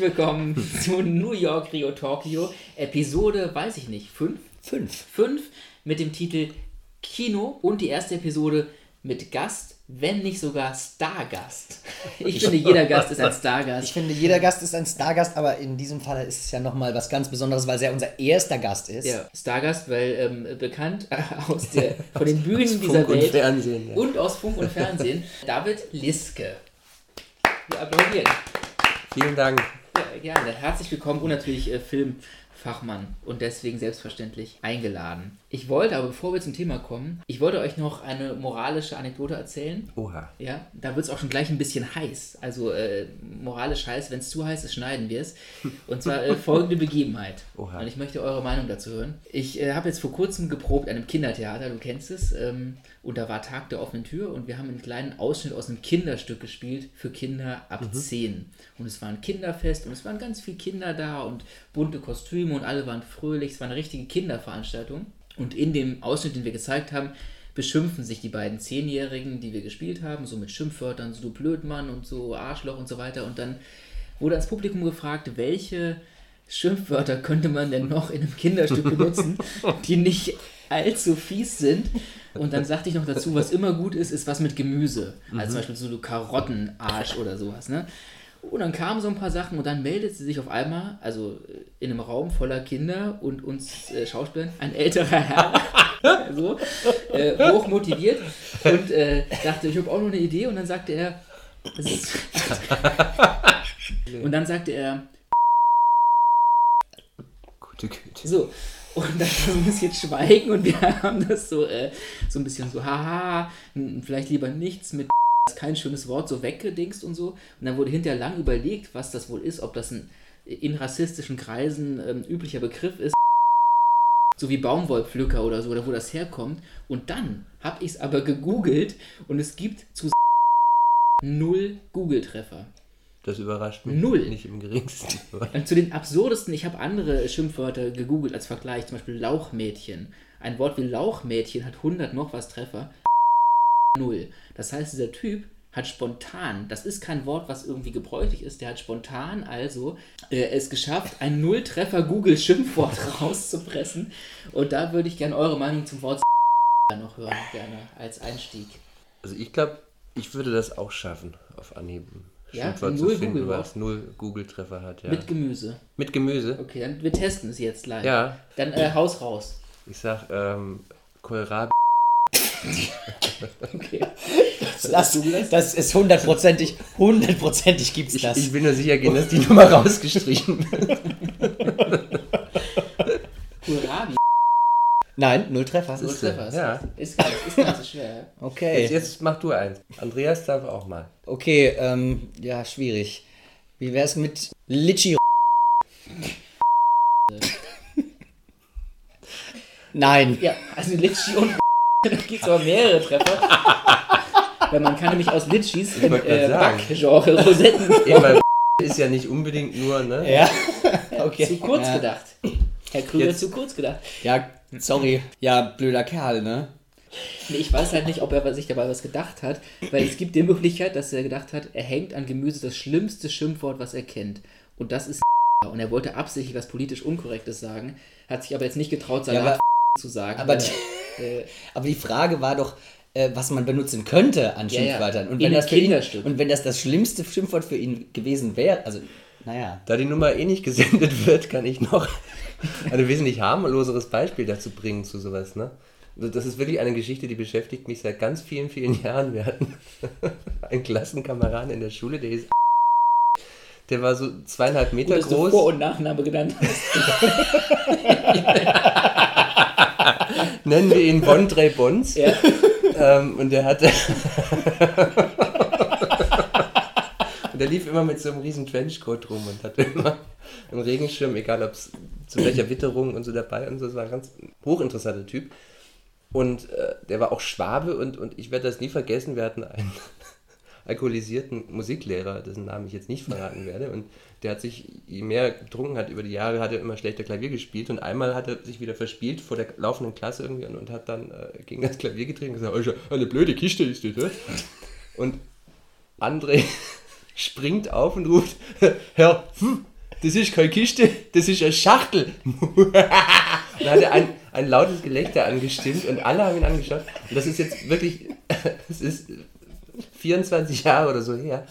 willkommen zu New York Rio Tokyo, Episode, weiß ich nicht, 5? Fünf. 5 mit dem Titel Kino und die erste Episode mit Gast, wenn nicht sogar Stargast. Ich finde, jeder Gast ist ein Ich Stargast. finde, jeder Gast ist ein Stargast, aber in diesem Fall ist es ja nochmal was ganz Besonderes, weil es ja unser erster Gast ist. Ja, Stargast, weil ähm, bekannt äh, aus der, von den Bühnen dieser Funk und Welt Fernsehen. Ja. und aus Funk und Fernsehen, David Liske. Wir applaudieren. Vielen Dank. Ja, gerne. Herzlich willkommen und natürlich äh, Filmfachmann und deswegen selbstverständlich eingeladen. Ich wollte aber, bevor wir zum Thema kommen, ich wollte euch noch eine moralische Anekdote erzählen. Oha. Ja, da wird es auch schon gleich ein bisschen heiß. Also äh, moralisch heiß, wenn es zu heiß ist, schneiden wir es. Und zwar äh, folgende Begebenheit. Oha. Und ich möchte eure Meinung dazu hören. Ich äh, habe jetzt vor kurzem geprobt an einem Kindertheater, du kennst es. Ähm, und da war Tag der offenen Tür und wir haben einen kleinen Ausschnitt aus einem Kinderstück gespielt für Kinder ab 10. Und es war ein Kinderfest und es waren ganz viele Kinder da und bunte Kostüme und alle waren fröhlich. Es war eine richtige Kinderveranstaltung. Und in dem Ausschnitt, den wir gezeigt haben, beschimpfen sich die beiden Zehnjährigen, die wir gespielt haben, so mit Schimpfwörtern, so du Blödmann und so Arschloch und so weiter. Und dann wurde ans Publikum gefragt, welche Schimpfwörter könnte man denn noch in einem Kinderstück benutzen, die nicht allzu fies sind. Und dann sagte ich noch dazu, was immer gut ist, ist was mit Gemüse. Also zum Beispiel so du Karottenarsch oder sowas. Ne? Und dann kamen so ein paar Sachen und dann meldet sie sich auf einmal, also äh, in einem Raum voller Kinder und uns äh, Schauspielern, ein älterer Herr, so, äh, hoch motiviert und äh, dachte, ich habe auch noch eine Idee und dann sagte er, und dann sagte er, Gute Güte. so, und dann so ein bisschen Schweigen und wir haben das so, äh, so ein bisschen so, haha, vielleicht lieber nichts mit ist kein schönes Wort, so weggedingst und so. Und dann wurde hinterher lang überlegt, was das wohl ist, ob das ein in rassistischen Kreisen ähm, üblicher Begriff ist, so wie Baumwollpflücker oder so, oder wo das herkommt. Und dann habe ich es aber gegoogelt und es gibt zu null Google-Treffer. Das überrascht mich Null. nicht im geringsten. Und zu den absurdesten, ich habe andere Schimpfwörter gegoogelt als Vergleich, zum Beispiel Lauchmädchen. Ein Wort wie Lauchmädchen hat 100 noch was Treffer. Null. Das heißt, dieser Typ hat spontan, das ist kein Wort, was irgendwie gebräuchlich ist, der hat spontan also äh, es geschafft, ein Nulltreffer Google-Schimpfwort rauszupressen. Und da würde ich gerne eure Meinung zum Wort noch hören, gerne als Einstieg. Also ich glaube, ich würde das auch schaffen, auf Anhieb. Ja, Schimpfwort null zu finden, Google-Wort. was null Google-Treffer hat. Ja. Mit Gemüse. Mit Gemüse? Okay, dann wir testen es jetzt live. Ja. Dann äh, Haus raus. Ich sag, ähm, Kohlrabi. Okay. Das, das ist hundertprozentig, hundertprozentig gibt's Ich, das. ich will nur sicher gehen, dass die Nummer rausgestrichen wird. Kohlrabi. Nein, null Treffer. Null Treffer. Ist, ja. ist, gar, ist gar nicht so schwer. ja. Okay. Jetzt, jetzt mach du eins. Andreas darf auch mal. Okay, ähm, ja, schwierig. Wie wär's mit Litschi? Nein. Ja, also Litschi und da gibt es aber mehrere Treffer. Weil man kann nämlich aus Litschis im wollte äh. Backgenre Rosetten Eben, weil ist ja nicht unbedingt nur, ne? Ja. Okay. zu kurz ja. gedacht. Herr Krüger, Jetzt- zu kurz gedacht. Ja, sorry. Ja, blöder Kerl, ne? Nee, ich weiß halt nicht, ob er sich dabei was gedacht hat, weil es gibt die Möglichkeit, dass er gedacht hat, er hängt an Gemüse das schlimmste Schimpfwort, was er kennt. Und das ist und er wollte absichtlich was politisch Unkorrektes sagen, hat sich aber jetzt nicht getraut, Ja, Salat aber- zu sagen. aber die- äh, Aber die Frage war doch, äh, was man benutzen könnte an Ja, ja. Schimpfwörtern. Und wenn, ihn, und wenn das das schlimmste Schimpfwort für ihn gewesen wäre, also, naja. Da die Nummer eh nicht gesendet wird, kann ich noch ein wesentlich harmloseres Beispiel dazu bringen zu sowas. Ne? Das ist wirklich eine Geschichte, die beschäftigt mich seit ganz vielen, vielen Jahren. Wir hatten einen Klassenkameraden in der Schule, der hieß der war so zweieinhalb Meter dass du groß. Vor- und Nachname genannt hast. Nennen wir ihn Bondre Bons. Ja. Ähm, und der hatte. der lief immer mit so einem riesen Trenchcoat rum und hatte immer einen Regenschirm, egal ob es zu welcher Witterung und so dabei und so. Das war ein ganz hochinteressanter Typ. Und äh, der war auch Schwabe und, und ich werde das nie vergessen. Wir hatten einen, alkoholisierten Musiklehrer, dessen Namen ich jetzt nicht verraten werde. Und der hat sich, je mehr getrunken hat über die Jahre, hat er immer schlechter Klavier gespielt. Und einmal hat er sich wieder verspielt vor der laufenden Klasse irgendwie und, und hat dann äh, gegen das Klavier getreten und gesagt, oh, eine blöde Kiste ist das. Und André springt auf und ruft, Herr, hm, das ist keine Kiste, das ist eine Schachtel. und hat er ein, ein lautes Gelächter angestimmt und alle haben ihn angeschaut. Und das ist jetzt wirklich, das ist 24 Jahre oder so her.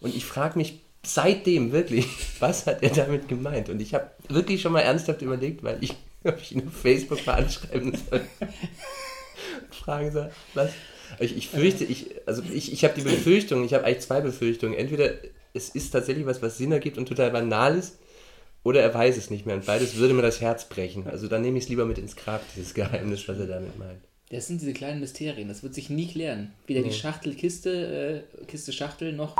Und ich frage mich seitdem wirklich, was hat er damit gemeint? Und ich habe wirklich schon mal ernsthaft überlegt, weil ich, ob ich ihn auf Facebook mal anschreiben soll. Fragen soll, was? Ich, ich fürchte, ich, also ich, ich habe die Befürchtung, ich habe eigentlich zwei Befürchtungen. Entweder es ist tatsächlich was, was Sinn ergibt und total banal ist, oder er weiß es nicht mehr. Und beides würde mir das Herz brechen. Also dann nehme ich es lieber mit ins Grab, dieses Geheimnis, was er damit meint. Das sind diese kleinen Mysterien, das wird sich nie klären. Weder die Nee. Schachtel, Kiste, äh, Kiste, Schachtel noch.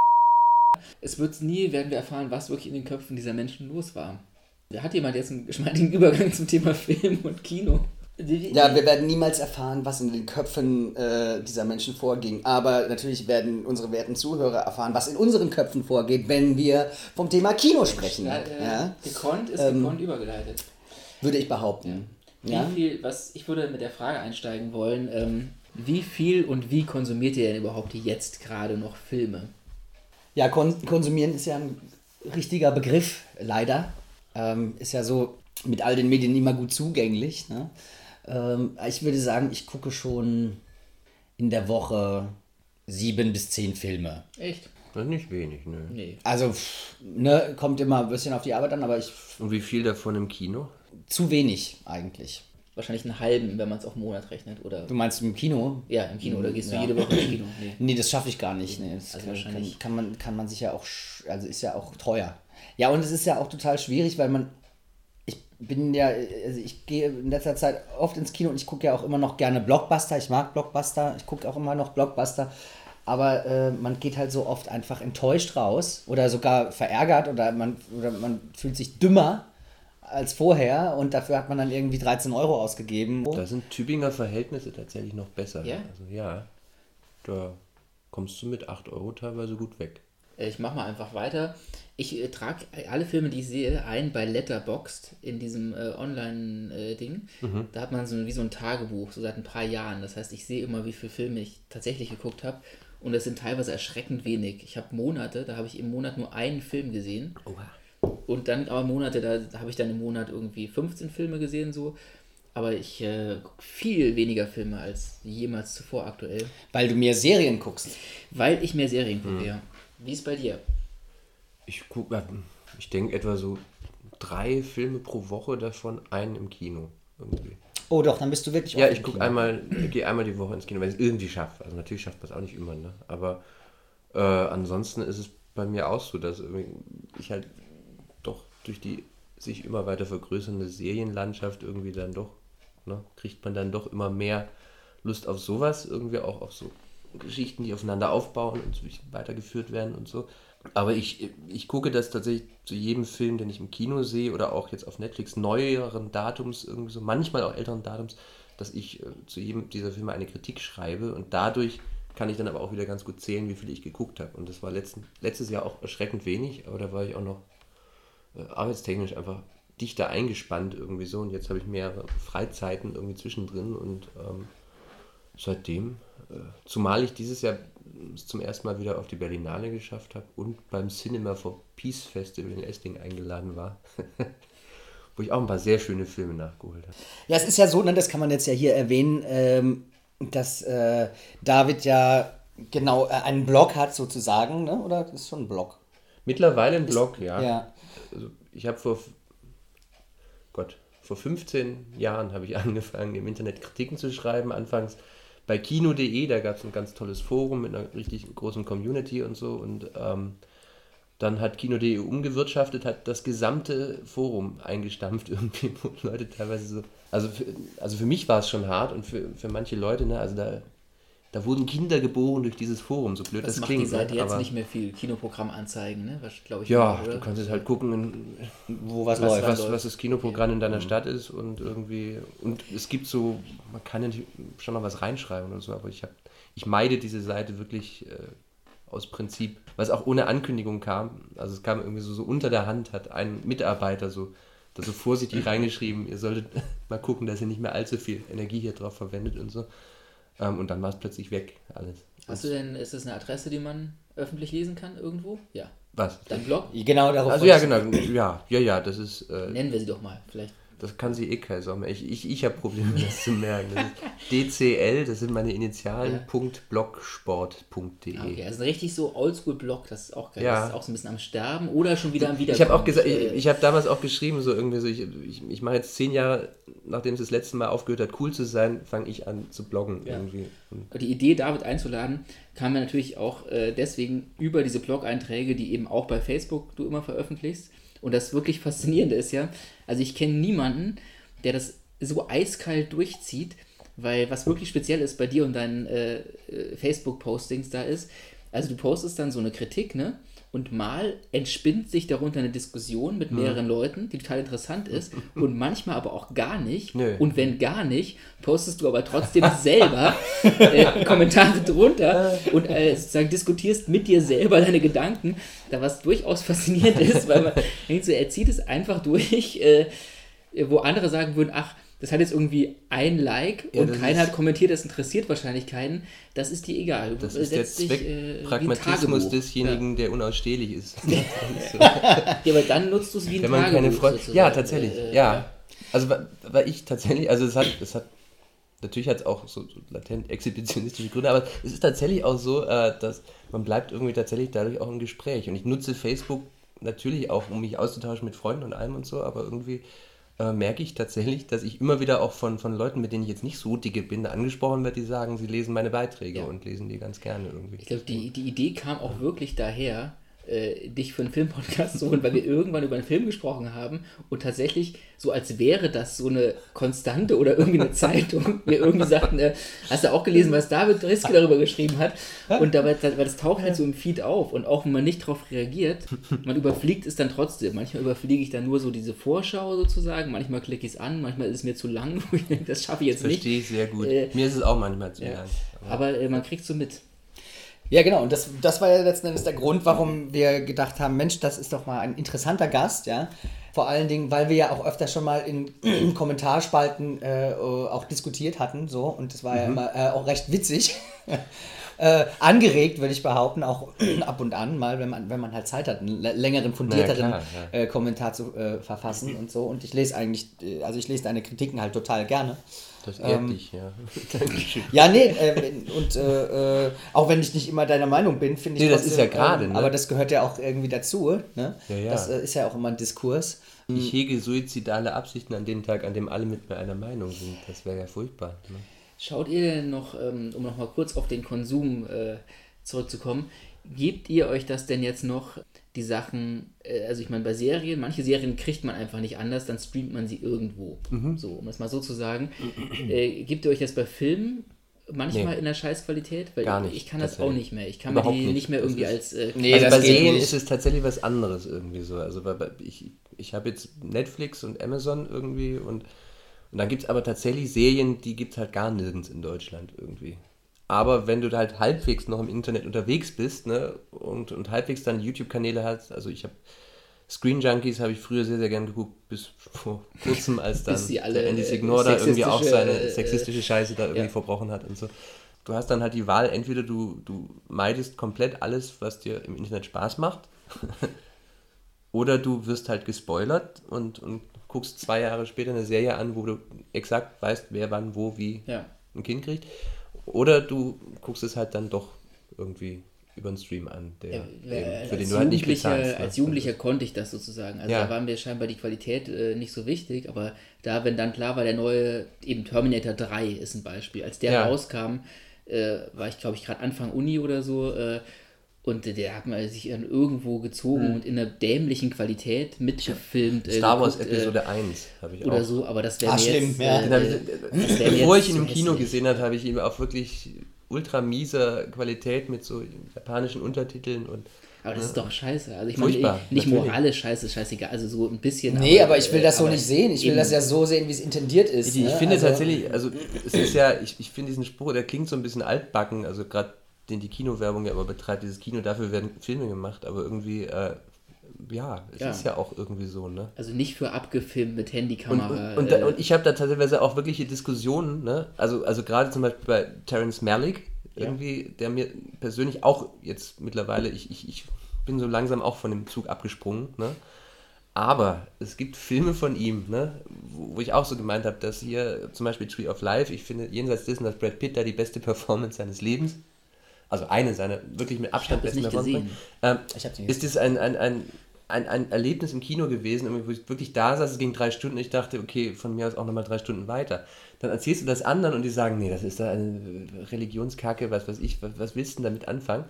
Es wird nie, werden wir erfahren, was wirklich in den Köpfen dieser Menschen los war. Da hat jemand jetzt einen geschmeidigen Übergang zum Thema Film und Kino. Ja, wir werden niemals erfahren, was in den Köpfen äh, dieser Menschen vorging. Aber natürlich werden unsere werten Zuhörer erfahren, was in unseren Köpfen vorgeht, wenn wir vom Thema Kino sprechen. Ja, äh, Ja, Gekonnt ist Ähm, gekonnt übergeleitet. würde ich behaupten. Ja? Wie viel, was, ich würde mit der Frage einsteigen wollen, ähm, wie viel und wie konsumiert ihr denn überhaupt jetzt gerade noch Filme? Ja, kon konsumieren ist ja ein richtiger Begriff, leider. Ähm, ist ja so mit all den Medien immer gut zugänglich. Ne? Ähm, ich würde sagen, ich gucke schon in der Woche sieben bis zehn Filme. Echt? Das ist nicht wenig, ne? Nee. Also, pff, ne, kommt immer ein bisschen auf die Arbeit an, aber ich Und wie viel davon im Kino? zu wenig eigentlich. Wahrscheinlich einen halben, wenn man es auf einen Monat rechnet. Oder Du meinst im Kino? ja, im Kino. Oder gehst du Ja. jede Woche ins Kino? Nee. Nee, das schaffe ich gar nicht. Nee, das Also kann, wahrscheinlich- kann, kann, man, kann man sich ja auch, also ist ja auch teuer. Ja, und es ist ja auch total schwierig, weil man, bin ja, also ich gehe in letzter Zeit oft ins Kino und ich gucke ja auch immer noch gerne Blockbuster. Ich mag Blockbuster, ich gucke auch immer noch Blockbuster. Aber äh, man geht halt so oft einfach enttäuscht raus oder sogar verärgert oder man, oder man fühlt sich dümmer als vorher und dafür hat man dann irgendwie 13 Euro ausgegeben. Da sind Tübinger Verhältnisse tatsächlich noch besser. Ja? Also ja, da kommst du mit 8 Euro teilweise gut weg. Äh, Ich mache mal einfach weiter. Ich äh, trage alle Filme, die ich sehe, ein bei Letterboxd in diesem äh, Online-Ding. Da hat man so wie so ein Tagebuch, so seit ein paar Jahren. Das heißt, ich sehe immer, wie viele Filme ich tatsächlich geguckt habe. Und das sind teilweise erschreckend wenig. Ich habe Monate, da habe ich im Monat nur einen Film gesehen. Und dann aber Monate, da, habe ich dann im Monat irgendwie 15 Filme gesehen, so. Aber ich äh, gucke viel weniger Filme als jemals zuvor aktuell. Weil du mehr Serien guckst. Weil ich mehr Serien gucke, ja. Wie ist bei dir? Ich gucke, ich denke etwa so drei Filme pro Woche, davon einen im Kino. Irgendwie. Oh doch, dann bist du wirklich Ja, ich gucke einmal, gehe einmal die Woche ins Kino, wenn ich es irgendwie schaffe. Also natürlich schafft man es auch nicht immer, ne? Aber äh, ansonsten ist es bei mir auch so, dass irgendwie ich halt doch durch die sich immer weiter vergrößernde Serienlandschaft irgendwie dann doch, ne, kriegt man dann doch immer mehr Lust auf sowas, irgendwie auch auf so Geschichten, die aufeinander aufbauen und weitergeführt werden und so. Aber ich, ich gucke das tatsächlich zu jedem Film, den ich im Kino sehe oder auch jetzt auf Netflix neueren Datums, irgendwie so, manchmal auch älteren Datums, dass ich äh, zu jedem dieser Filme eine Kritik schreibe und dadurch kann ich dann aber auch wieder ganz gut zählen, wie viele ich geguckt habe. Und das war letzten, letztes Jahr auch erschreckend wenig, aber da war ich auch noch äh, arbeitstechnisch einfach dichter eingespannt irgendwie so und jetzt habe ich mehrere Freizeiten irgendwie zwischendrin und ähm, seitdem, zumal ich dieses Jahr es zum ersten Mal wieder auf die Berlinale geschafft habe und beim Cinema for Peace Festival in Essling eingeladen war, wo ich auch ein paar sehr schöne Filme nachgeholt habe. Ja, es ist ja so, ne, das kann man jetzt ja hier erwähnen, ähm, dass äh, David ja genau äh, einen Blog hat sozusagen, ne? oder? Das ist schon ein Blog. Mittlerweile ein Blog, ja. Ja. Also ich habe vor, Gott, vor 15 Jahren habe ich angefangen, im Internet Kritiken zu schreiben. Anfangs bei kino.de, da gab es ein ganz tolles Forum mit einer richtig großen Community und so. Und ähm, dann hat kino.de umgewirtschaftet, hat das gesamte Forum eingestampft irgendwie, wo Leute teilweise so. Also für, also für mich war es schon hart und für, für manche Leute, ne, also da, da wurden Kinder geboren durch dieses Forum, so blöd Das, das, macht klingt. die Seite jetzt nicht mehr viel. Kinoprogramm anzeigen, ne? Was glaube ich. ja, oder? du kannst jetzt halt gucken, Wo was, was, läuft. was, läuft. was das Kinoprogramm in deiner Stadt ist und irgendwie und es gibt so, man kann ja schon noch was reinschreiben oder so, aber ich habe, ich meide diese Seite wirklich äh, aus Prinzip, was auch ohne Ankündigung kam. Also es kam irgendwie so, so unter der Hand, hat ein Mitarbeiter so, da so vorsichtig reingeschrieben, ihr solltet mal gucken, dass ihr nicht mehr allzu viel Energie hier drauf verwendet und so. Ähm, und dann war es plötzlich weg, alles. Hast du denn, ist das eine Adresse, die man öffentlich lesen kann irgendwo? Ja. Was? Dein Blog? Genau darauf Also ja, genau, ja, ja, ja, das ist, äh, Nennen wir sie doch mal, vielleicht. Das kann sie eh kein Sau mehr. Ich, ich, ich habe Probleme, das zu merken. Das DCL, das sind meine Initialen, Ja. Punkt blogsport.de. Ah, Okay, also ein richtig so Oldschool-Blog, das ist auch geil. Ja. Das ist auch so ein bisschen am Sterben oder schon wieder am Wiederkommen. Ich habe auch gesagt, ich, ich habe damals auch geschrieben, so irgendwie so, ich, ich, ich mache jetzt zehn Jahre, nachdem es das letzte Mal aufgehört hat, cool zu sein, fange ich an zu bloggen Ja. irgendwie. Die Idee, David einzuladen, kam mir natürlich auch äh, deswegen über diese Blog-Einträge, die eben auch bei Facebook du immer veröffentlichst. Und das wirklich Faszinierende ist ja, also ich kenne niemanden, der das so eiskalt durchzieht, weil was wirklich speziell ist bei dir und deinen äh, äh, Facebook-Postings da ist, also du postest dann so eine Kritik, ne? Und mal entspinnt sich darunter eine Diskussion mit mehreren Leuten, die total interessant ist, und manchmal aber auch gar nicht. Nö. Und wenn gar nicht, postest du aber trotzdem selber äh, Kommentare drunter und äh, sozusagen diskutierst mit dir selber deine Gedanken, da was durchaus faszinierend ist, weil man denkt so, er zieht es einfach durch, äh, wo andere sagen würden, ach, das hat jetzt irgendwie ein Like Ja, und keiner hat kommentiert, das interessiert wahrscheinlich keinen. Das ist dir egal. Das ist der setzt dich, äh, Tagebuch. desjenigen, der unausstehlich ist. Ja. ja, aber dann nutzt du es wie ein Wenn man Tagebuch. keine sozusagen. Ja, tatsächlich. Äh, ja. Also weil ich tatsächlich, also es hat, es hat, natürlich hat es auch so, so latent exhibitionistische Gründe, aber es ist tatsächlich auch so, äh, dass man bleibt irgendwie tatsächlich dadurch auch im Gespräch. Und ich nutze Facebook natürlich auch, um mich auszutauschen mit Freunden und allem und so, aber irgendwie äh, merke ich tatsächlich, dass ich immer wieder auch von, von Leuten, mit denen ich jetzt nicht so dicke bin, angesprochen werde, die sagen, sie lesen meine Beiträge Ja. und lesen die ganz gerne irgendwie. Ich glaube, die, die Idee kam auch wirklich daher, äh, dich für einen Filmpodcast zu holen, weil wir irgendwann über einen Film gesprochen haben und tatsächlich so als wäre das so eine Konstante oder irgendwie eine Zeitung, wir irgendwie sagten, äh, hast du auch gelesen, was David Driske darüber geschrieben hat und dabei, weil das taucht halt so im Feed auf und auch wenn man nicht darauf reagiert, man überfliegt es dann trotzdem. Manchmal überfliege ich dann nur so diese Vorschau sozusagen, manchmal klicke ich es an, manchmal ist es mir zu lang, wo ich denke, das schaffe ich jetzt nicht. Verstehe ich sehr gut. Äh, Mir ist es auch manchmal zu Ja. lang. Aber äh, man kriegt so mit. Ja, genau. Und das, das war ja letzten Endes der Grund, warum wir gedacht haben, Mensch, das ist doch mal ein interessanter Gast, ja. Vor allen Dingen, weil wir ja auch öfter schon mal in Kommentarspalten äh, auch diskutiert hatten, so. Und das war ja immer äh, auch recht witzig. Äh, angeregt, würde ich behaupten, auch ab und an mal, wenn man, wenn man halt Zeit hat, einen lä- längeren, fundierteren klar, ja. äh, Kommentar zu äh, verfassen und so. Und ich lese eigentlich, äh, also ich lese deine Kritiken halt total gerne. Das ehrt dich, ja. Dankeschön. Ja, nee, äh, und äh, auch wenn ich nicht immer deiner Meinung bin, finde ich Nee, das ist ja gerade, ähm, ne? Aber das gehört ja auch irgendwie dazu, ne? Ja, ja. Das äh, ist ja auch immer ein Diskurs. Ich hege suizidale Absichten an dem Tag, an dem alle mit mir einer Meinung sind. Das wäre ja furchtbar. Ne? Schaut ihr denn noch, ähm, um nochmal kurz auf den Konsum äh, zurückzukommen, gebt ihr euch das denn jetzt noch, die Sachen, äh, also ich meine bei Serien, manche Serien kriegt man einfach nicht anders, dann streamt man sie irgendwo. Mhm. So, um es mal so zu sagen. Äh, gebt ihr euch das bei Filmen manchmal Nee. in der Scheißqualität? Weil Gar nicht, ich kann das auch nicht mehr. Ich kann Überhaupt mir die nicht, nicht. mehr Das irgendwie als... Äh, Nee, also das bei Serien ist es tatsächlich was anderes irgendwie so. Also bei, bei, ich, ich habe jetzt Netflix und Amazon irgendwie und, und dann gibt es aber tatsächlich Serien, die gibt es halt gar nirgends in Deutschland irgendwie. Aber wenn du halt halbwegs noch im Internet unterwegs bist ne, und, und halbwegs dann YouTube-Kanäle hast, also ich habe Screen Junkies habe ich früher sehr, sehr gern geguckt, bis vor kurzem, als dann alle, Andy äh, Signor da irgendwie auch seine äh, sexistische Scheiße da irgendwie ja. verbrochen hat und so. Du hast dann halt die Wahl, entweder du, du meidest komplett alles, was dir im Internet Spaß macht, oder du wirst halt gespoilert und, und guckst zwei Jahre später eine Serie an, wo du exakt weißt, wer wann, wo, wie ja. ein Kind kriegt. Oder du guckst es halt dann doch irgendwie über einen Stream an, der, Ja, eben, für den du halt nicht bezahlst. ne? als Jugendlicher konnte ich das sozusagen. Also Ja. da war mir scheinbar die Qualität äh, nicht so wichtig, aber da, wenn dann klar war, der neue, eben Terminator 3 ist ein Beispiel. Als der Ja. rauskam, äh, war ich, glaube ich, gerade Anfang Uni oder so, äh, und der hat man sich dann irgendwo gezogen und in einer dämlichen Qualität mitgefilmt. äh. Star Wars geguckt, Episode 1 habe ich äh, oder auch. so, aber das wäre Ah, jetzt, ja. äh, hab ich, das wär bevor jetzt ich ihn im Kino hässlich. gesehen habe, habe ich ihn auf wirklich ultra mieser Qualität mit so japanischen Untertiteln und Aber das ist doch scheiße. Also ich meine, Furchtbar, nicht natürlich. moralisch scheiße, scheißegal. Also so ein bisschen. Nee, aber ich will äh, das so aber nicht sehen. Ich will das ja so sehen, wie es intendiert ist. Ich, ich ne? finde Also- tatsächlich, also es ist ja, ich, ich finde diesen Spruch, der klingt so ein bisschen altbacken, also gerade den die Kinowerbung ja immer betreibt, dieses Kino, dafür werden Filme gemacht, aber irgendwie, äh, ja, es Ja. ist ja auch irgendwie so, ne? Also nicht für abgefilmt mit Und, Handykamera. und, und, äh, da, und ich habe da teilweise auch wirkliche Diskussionen, ne? Also, also gerade zum Beispiel bei Terence Malick, irgendwie, der mir persönlich auch jetzt mittlerweile, ich, ich, ich bin so langsam auch von dem Zug abgesprungen, ne? Aber es gibt Filme von ihm, ne, wo, wo ich auch so gemeint habe, dass hier zum Beispiel Tree of Life, ich finde jenseits dessen, dass Brad Pitt da die beste Performance seines Lebens, also eine seiner wirklich mit Abstand besten nicht Performance, gesehen. ähm, Ich hab sie ist es ein, ein, ein, ein, ein Erlebnis im Kino gewesen, wo ich wirklich da saß, es ging drei Stunden, ich dachte, okay, von mir aus auch nochmal drei Stunden weiter. Dann erzählst du das anderen und die sagen, nee, das ist da eine Religionskacke, was weiß ich, was, was willst du denn damit anfangen?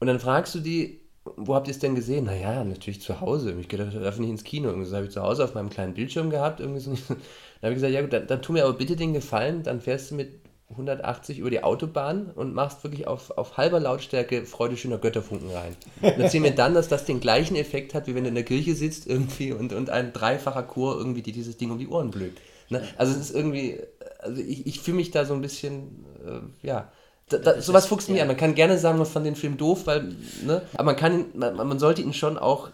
Und dann fragst du die, wo habt ihr es denn gesehen? Naja, natürlich zu Hause. Ich gedacht, darf nicht ins Kino. Irgendwie so habe ich zu Hause auf meinem kleinen Bildschirm gehabt. Irgendwie so. Dann habe ich gesagt, ja gut, dann, dann tu mir aber bitte den Gefallen, dann fährst du mit 180 über die Autobahn und machst wirklich auf, auf halber Lautstärke Freude schöner Götterfunken rein. Und erzähl mir dann, dass das den gleichen Effekt hat, wie wenn du in der Kirche sitzt irgendwie und, und ein dreifacher Chor irgendwie dir dieses Ding um die Ohren blökt. Ne? Also es ist irgendwie, also ich, ich fühle mich da so ein bisschen, äh, ja, da, da, sowas fuchst mich ja. an. Man kann gerne sagen, man fand den Film doof, weil, ne, aber man kann ihn, man, man sollte ihn schon auch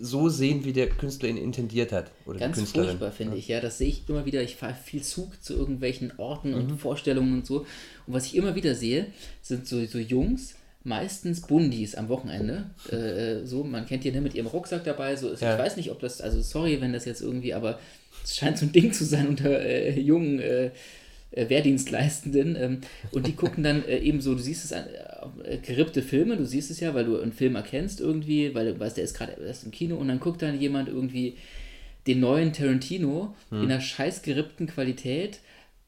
so sehen, wie der Künstler ihn intendiert hat. Oder Ganz furchtbar, finde ich, ja. Das sehe ich immer wieder. Ich fahre viel Zug zu irgendwelchen Orten Mhm. und Vorstellungen und so. Und was ich immer wieder sehe, sind so, so Jungs, meistens Bundis am Wochenende. Äh, so, man kennt die ne, mit ihrem Rucksack dabei. So, Ja. Ich weiß nicht, ob das, also sorry, wenn das jetzt irgendwie, aber es scheint so ein Ding zu sein unter äh, jungen äh, äh, Wehrdienstleistenden. Ähm, und die gucken dann äh, eben so, du siehst es an, gerippte Filme, du siehst es ja, weil du einen Film erkennst irgendwie, weil du weißt, der ist gerade erst im Kino und dann guckt dann jemand irgendwie den neuen Tarantino Hm. in einer scheiß gerippten Qualität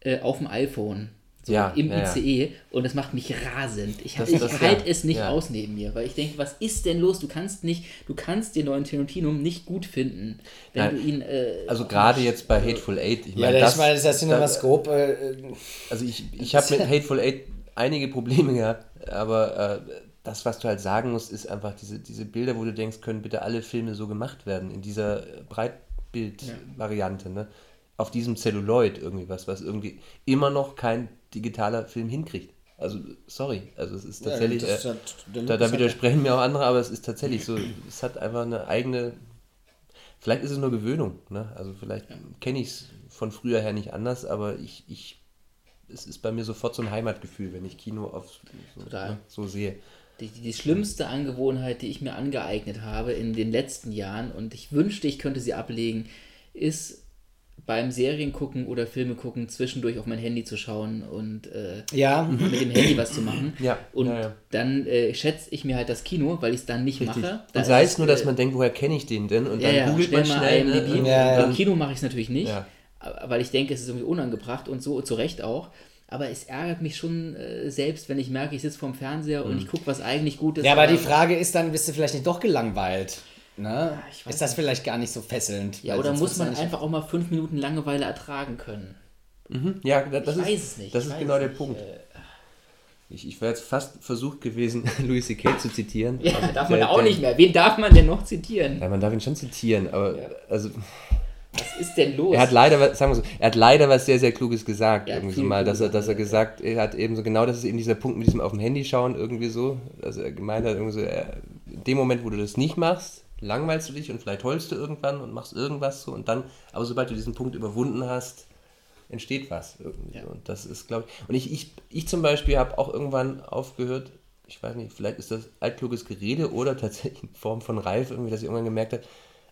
äh, auf dem iPhone. So Ja, im ja, ja. ICE und das macht mich rasend. Ich, Das- ich halte ja, es nicht ja. aus neben mir, weil ich denke, was ist denn los? Du kannst nicht, du kannst den neuen Tarantino nicht gut finden, wenn Nein, du ihn. Äh, Also gerade jetzt bei Hateful Eight, ich Ja, meine, das, ich meine, das ist das Cinemascope. Äh, also ich, ich habe mit Hateful Eight einige Probleme gehabt, aber äh, das, was du halt sagen musst, ist einfach diese, diese Bilder, wo du denkst, können bitte alle Filme so gemacht werden, in dieser äh, Breitbild-Variante, ne? Auf diesem Celluloid irgendwie was, was irgendwie immer noch kein digitaler Film hinkriegt. Also, sorry, also es ist tatsächlich, das äh, der da, da hat- widersprechen mir auch andere, aber es ist tatsächlich so, es hat einfach eine eigene, vielleicht ist es nur Gewöhnung, ne? Also vielleicht kenne ich es von früher her nicht anders, aber ich, ich, es ist bei mir sofort so ein Heimatgefühl, wenn ich Kino auf so, ne, so sehe. die, die schlimmste Angewohnheit, die ich mir angeeignet habe in den letzten Jahren und ich wünschte, ich könnte sie ablegen, ist beim Seriengucken oder Filme gucken zwischendurch auf mein Handy zu schauen und äh, ja, mit dem Handy was zu machen. Ja, Und ja, ja. dann äh, schätze ich mir halt das Kino, weil ich es dann nicht Richtig. mache. Da Und sei es nur, dass äh, man denkt, woher kenne ich den denn? Und dann ja, googelt man mal schnell. Ne? Im Kino mache ich es natürlich nicht, weil ich denke, es ist irgendwie unangebracht und so, zu Recht auch. Aber es ärgert mich schon äh, selbst, wenn ich merke, ich sitze vorm Fernseher und ich gucke, was eigentlich gut ist. ja, aber die Frage ist dann, bist du vielleicht nicht doch gelangweilt? Ne? weiß Ist das vielleicht gar nicht so fesselnd? Ja, oder muss man ja nicht- einfach auch mal fünf Minuten Langeweile ertragen können? Ja, das, das Ich ist, weiß es nicht, Das ist genau der nicht. Punkt. Äh, Ich, ich wäre jetzt fast versucht gewesen, Louis C.K. zu zitieren. Ja, darf man auch nicht mehr. Wen darf man denn noch zitieren? Ja, man darf ihn schon zitieren, aber also Was ist denn los? er hat leider, was- sagen wir so, er hat leider was sehr, sehr Kluges gesagt. Ja, irgendwie mal, dass er, dass er gesagt, er hat eben so genau, das ist eben dieser Punkt mit diesem auf dem Handy schauen irgendwie so, dass er gemeint hat, irgendwie so, er, in dem Moment, wo du das nicht machst, langweilst du dich und vielleicht heulst du irgendwann und machst irgendwas so und dann, aber sobald du diesen Punkt überwunden hast, entsteht was irgendwie. Ja. so. Und das ist, glaube ich, und ich, ich, ich zum Beispiel habe auch irgendwann aufgehört, ich weiß nicht, vielleicht ist das altkluges Gerede oder tatsächlich in Form von Reif, irgendwie, dass ich irgendwann gemerkt habe,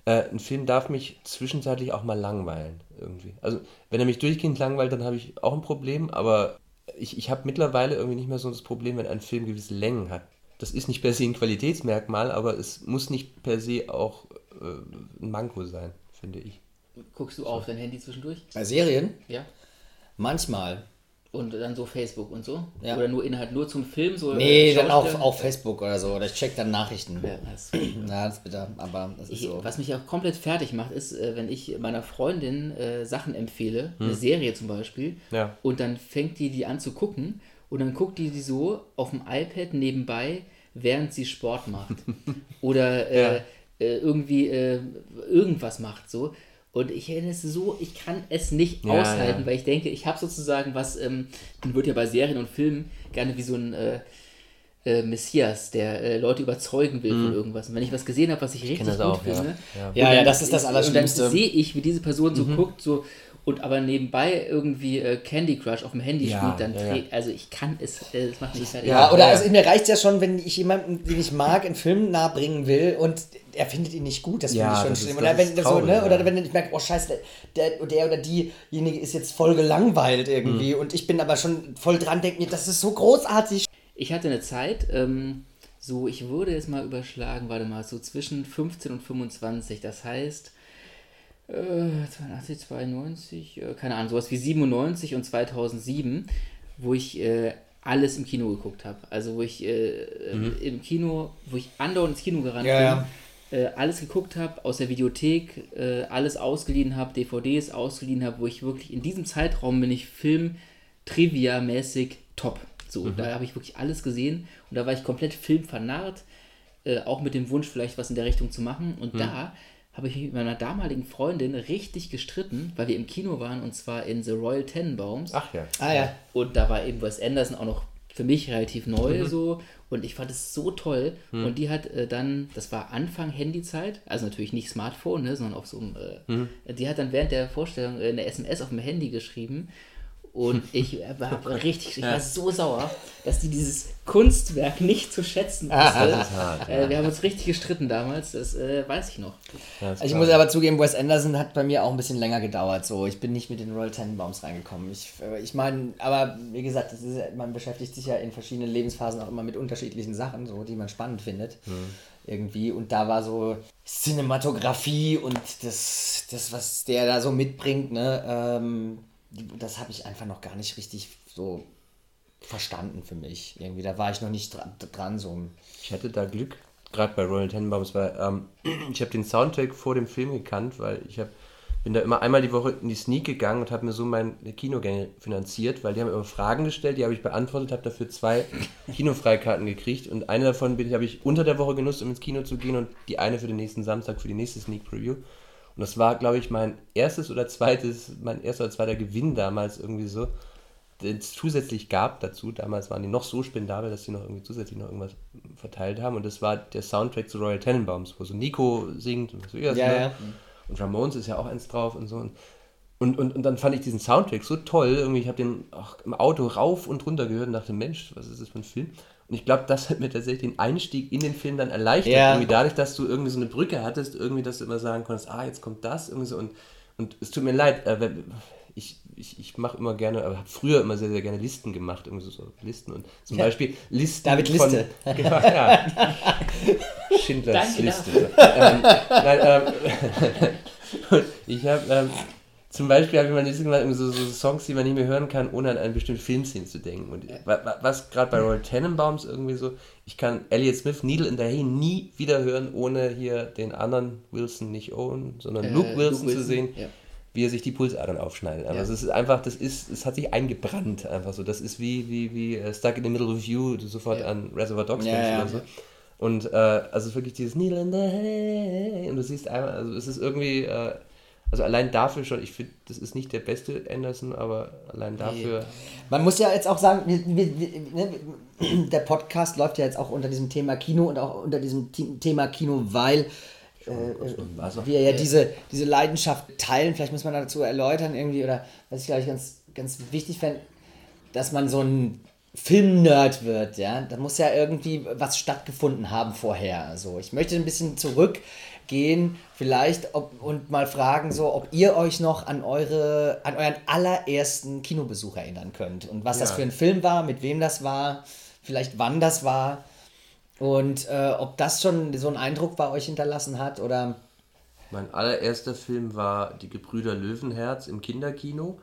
äh, ein Film darf mich zwischenzeitlich auch mal langweilen, irgendwie. Also, wenn er mich durchgehend langweilt, dann habe ich auch ein Problem, aber ich, ich habe mittlerweile irgendwie nicht mehr so das Problem, wenn ein Film gewisse Längen hat. Das ist nicht per se ein Qualitätsmerkmal, aber es muss nicht per se auch äh, ein Manko sein, finde ich. Guckst du auf dein Handy zwischendurch? Bei Serien? Ja. Manchmal. Und dann so Facebook und so? Ja. Oder nur Inhalt, nur zum Film? So Nee, äh, dann auf, Schauspieler? auf Facebook oder so. Oder ich check dann Nachrichten. Ja, das Na, das ist bitter, aber das ist Ich, so. Was mich auch komplett fertig macht, ist, äh, wenn ich meiner Freundin äh, Sachen empfehle, Hm. eine Serie zum Beispiel, Ja. und dann fängt die die an zu gucken und dann guckt die die so auf dem iPad nebenbei, während sie Sport macht. Oder äh, Ja. äh, irgendwie äh, irgendwas macht so. Und ich erinnere es so, ich kann es nicht Ja, aushalten, ja. weil ich denke, ich habe sozusagen was, ähm, dann wird ja bei Serien und Filmen gerne wie so ein äh, äh, Messias, der äh, Leute überzeugen will von irgendwas. Und wenn ich was gesehen habe, was ich richtig das gut auch, finde, Ja. und Ja, ja, das ist das Und Allerschlimmste. dann sehe ich, wie diese Person so guckt, so und aber nebenbei irgendwie äh, Candy Crush auf dem Handy Ja, spielt, dann ja, ja. dreht, also ich kann es, äh, das macht mich fertig. Ja, oder ja. also mir reicht ja schon, wenn ich jemanden, den ich mag, einen Film nahebringen will und er findet ihn nicht gut, das Ja, finde ich schon ist- schlimm. das Oder wenn, ist so, ne? ja. oder wenn ich merke, oh scheiße, der, der oder diejenige ist jetzt voll gelangweilt irgendwie Mhm. und ich bin aber schon voll dran, denke mir, das ist so großartig. Ich hatte eine Zeit, ähm, so, ich würde jetzt mal überschlagen, warte mal, so zwischen 15 und 25, das heißt, äh, 82, 92, äh, keine Ahnung, sowas wie 97 und 2007, wo ich äh, alles im Kino geguckt habe. Also, wo ich äh, äh, im Kino, wo ich andauernd ins Kino gerannt Ja, bin, Äh, alles geguckt habe, aus der Videothek, alles ausgeliehen habe, DVDs ausgeliehen habe, wo ich wirklich in diesem Zeitraum bin ich Film Trivia-mäßig top. So, da habe ich wirklich alles gesehen und da war ich komplett filmvernarrt, äh, auch mit dem Wunsch, vielleicht was in der Richtung zu machen. Und da habe ich mich mit meiner damaligen Freundin richtig gestritten, weil wir im Kino waren und zwar in The Royal Tenenbaums. Ach ja. Ah ja. Und da war eben Wes Anderson auch noch für mich relativ neu Mhm. so. Und ich fand es so toll. Und die hat äh, dann, das war Anfang Handyzeit, also natürlich nicht Smartphone, ne, sondern auf so einem, äh, Mhm. die hat dann während der Vorstellung äh, eine SMS auf dem Handy geschrieben. Und ich war richtig, ich war so sauer, dass die dieses Kunstwerk nicht zu schätzen wusste. Ist hart. äh, wir haben uns richtig gestritten damals, das äh, weiß ich noch. Also ich muss aber zugeben, Wes Anderson hat bei mir auch ein bisschen länger gedauert. So, ich bin nicht mit den Royal Tenenbaums reingekommen. Ich, äh, ich meine, aber wie gesagt, das ist, man beschäftigt sich ja in verschiedenen Lebensphasen auch immer mit unterschiedlichen Sachen, so die man spannend findet. Irgendwie. Und da war so Cinematografie und das, das was der da so mitbringt, ne, ähm, das habe ich einfach noch gar nicht richtig so verstanden für mich. Irgendwie, da war ich noch nicht dran, dran so. Ich hatte da Glück, gerade bei Royal Tenenbaums, weil ähm, ich habe den Soundtrack vor dem Film gekannt, weil ich hab, bin da immer einmal die Woche in die Sneak gegangen und habe mir so meine Kinogänge finanziert, weil die haben immer Fragen gestellt, die habe ich beantwortet, habe dafür zwei Kinofreikarten gekriegt und eine davon habe ich unter der Woche genutzt, um ins Kino zu gehen und die eine für den nächsten Samstag für die nächste Sneak Preview. Und das war, glaube ich, mein erstes oder zweites, mein erster oder zweiter Gewinn damals irgendwie so, den es zusätzlich gab dazu. Damals waren die noch so spendabel, dass sie noch irgendwie zusätzlich noch irgendwas verteilt haben. Und das war der Soundtrack zu Royal Tenenbaums, wo so Nico singt und so Ja, ne? ja. Und Ramones ist ja auch eins drauf und so. Und, und, und, und dann fand ich diesen Soundtrack so toll. Irgendwie, ich habe den auch im Auto rauf und runter gehört und dachte, Mensch, was ist das für ein Film? Und ich glaube, das hat mir tatsächlich den Einstieg in den Film dann erleichtert. Ja. Irgendwie dadurch, dass du irgendwie so eine Brücke hattest, irgendwie, dass du immer sagen konntest, ah, jetzt kommt das, irgendwie so. Und, und es tut mir leid, äh, ich, ich, ich mache immer gerne, aber habe früher immer sehr, sehr gerne Listen gemacht, irgendwie so, so Listen. Und zum Beispiel Listen David von... Liste. Genau, ja. Schindlers Danke Liste. ähm, nein, ähm, und ich habe ähm, zum Beispiel habe ich mal gemacht, irgendwie so, so Songs, die man nicht mehr hören kann, ohne an eine bestimmte Filmszene zu denken. Und wa- wa- was gerade bei Royal Tenenbaums irgendwie so, ich kann Elliot Smith, Needle in the Hay nie wieder hören, ohne hier den anderen Wilson nicht Owen, sondern Äh, Luke, Wilson zu Wilson, sehen. ja. Wie er sich die Pulsadern aufschneidet. Aber Ja. es ist einfach, das ist, es hat sich eingebrannt einfach so. Das ist wie, wie, wie äh, Stuck in the Middle of You, du sofort Ja. an Reservoir Dogs ja. oder so. Und äh, also wirklich dieses Needle in the hay und du siehst einmal, also es ist irgendwie, äh, also allein dafür schon, ich finde, das ist nicht der beste Anderson, aber allein dafür, Man muss ja jetzt auch sagen, wir, wir, wir, ne, der Podcast läuft ja jetzt auch unter diesem Thema Kino und auch unter diesem Thema Kino, weil äh, wir ja diese, diese Leidenschaft teilen. Vielleicht muss man dazu erläutern irgendwie, oder was ich glaube ich ganz, ganz wichtig fände, dass man so ein Filmnerd wird, ja. Da muss ja irgendwie was stattgefunden haben vorher. Also ich möchte ein bisschen zurückgehen, vielleicht ob, und mal fragen, so, ob ihr euch noch an eure, an euren allerersten Kinobesuch erinnern könnt und was das Ja. für ein Film war, mit wem das war, vielleicht wann das war und äh, ob das schon so einen Eindruck bei euch hinterlassen hat oder mein allererster Film war Die Gebrüder Löwenherz im Kinderkino.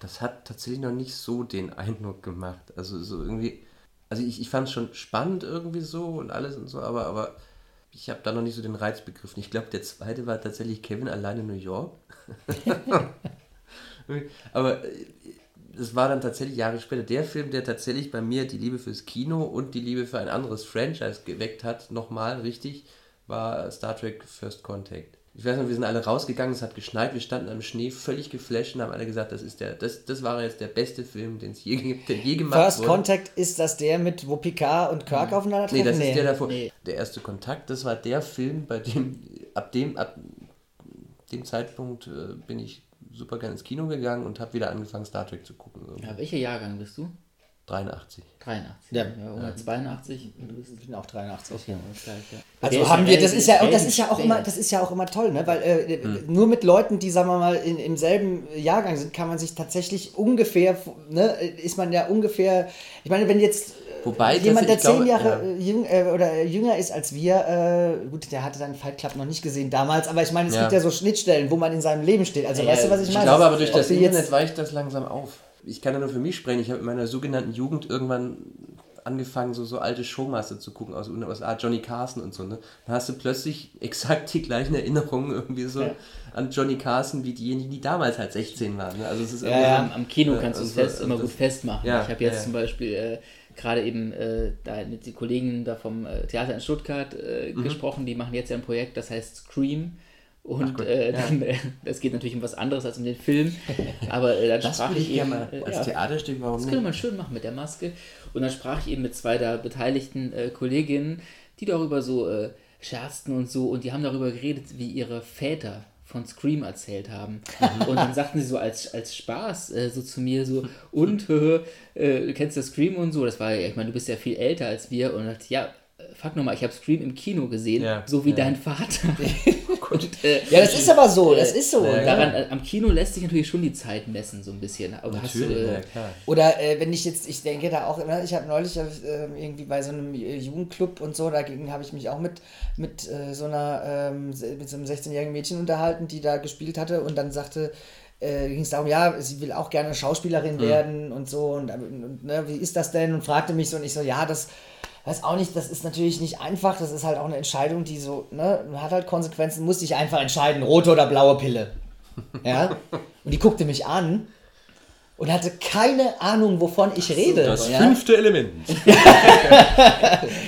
Das hat tatsächlich noch nicht so den Eindruck gemacht. Also so irgendwie, also ich, ich fand es schon spannend irgendwie so und alles und so, aber, aber ich habe da noch nicht so den Reiz begriffen. Ich glaube, der zweite war tatsächlich Kevin allein in New York. aber äh, das war dann tatsächlich Jahre später der Film, der tatsächlich bei mir die Liebe fürs Kino und die Liebe für ein anderes Franchise geweckt hat, nochmal richtig, war Star Trek First Contact. Ich weiß noch, wir sind alle rausgegangen, es hat geschneit, wir standen am Schnee, völlig geflasht und haben alle gesagt, das ist der, das, das war jetzt der beste Film, den es je der je gemacht First wurde. Contact ist das der mit, wo Picard und Kirk aufeinander Nee, treffen? das ist der davor. Nee. Der erste Kontakt, das war der Film, bei dem, ab dem, ab dem Zeitpunkt äh, bin ich super gerne ins Kino gegangen und habe wieder angefangen, Star Trek zu gucken. irgendwie. Ja, welcher Jahrgang bist du? 83. 83. Ja. ja 182. Und du bist Ich bin auch 83. ja, das gleich, ja. Also haben wir, das ist ja, und das ist ja auch immer, das ist ja auch immer toll, ne? Weil äh, Hm. nur mit Leuten, die, sagen wir mal, in, im selben Jahrgang sind, kann man sich tatsächlich ungefähr, ne, ist man ja ungefähr, ich meine, wenn jetzt Wobei, jemand, der ich zehn Jahre ja. jüng, äh, oder jünger ist als wir, äh, gut, der hatte seinen Fight Club noch nicht gesehen damals, aber ich meine, es Ja. gibt ja so Schnittstellen, wo man in seinem Leben steht. Also weißt du, was ich Ich meine? glaube aber durch das Internet weicht das langsam auf. Ich kann ja nur für mich sprechen. Ich habe in meiner sogenannten Jugend irgendwann angefangen, so, so alte Showmaster zu gucken aus den USA, Johnny Carson und so. Ne? Dann hast du plötzlich exakt die gleichen Erinnerungen irgendwie so an Johnny Carson wie diejenigen, die damals halt 16 waren. Ne? Also es ist ja. so- am, Kino Ja, kannst du es also, fest, immer das- gut festmachen. ja, ich habe jetzt ja, ja. zum Beispiel äh, gerade eben äh, da mit den Kollegen da vom äh, Theater in Stuttgart äh, Mhm. gesprochen. Die machen jetzt ja ein Projekt, das heißt Scream. Und äh, ja. dann, äh, das geht natürlich um was anderes als um den Film. Aber äh, dann Das sprach ich eben. mal als ja, Theaterstück, warum das könnte man schön machen mit der Maske. Und dann sprach ich eben mit zwei der beteiligten äh, Kolleginnen, die darüber so äh, scherzten und so. Und die haben darüber geredet, wie ihre Väter von Scream erzählt haben. Und dann sagten sie so als, als Spaß äh, so zu mir so, und, äh, du kennst das Scream und so. Das war, ja- ich meine, du bist ja viel älter als wir. Und dachte, ja, fuck nochmal, ich habe Scream im Kino gesehen, Ja, so wie ja. dein Vater. und, äh, ja, das ist aber so, das ist so. Ja, ne? Daran, äh, am Kino lässt sich natürlich schon die Zeit messen, so ein bisschen. Aber hast du, Natürlich, äh, ja klar. Oder äh, wenn ich jetzt, ich denke da auch, ne, ich habe neulich äh, irgendwie bei so einem äh, Jugendclub und so, dagegen habe ich mich auch mit, mit äh, so einer, ähm, mit so einem 16-jährigen Mädchen unterhalten, die da gespielt hatte und dann sagte, äh, ging es darum, ja, sie will auch gerne Schauspielerin werden und so und, und, und ne, wie ist das denn? Und fragte mich so und ich so, ja, das weiß auch nicht, das ist natürlich nicht einfach, das ist halt auch eine Entscheidung, die so, ne, hat halt Konsequenzen, musste ich einfach entscheiden, rote oder blaue Pille. Ja? Und die guckte mich an und hatte keine Ahnung, wovon ich rede. Das ja? fünfte Element.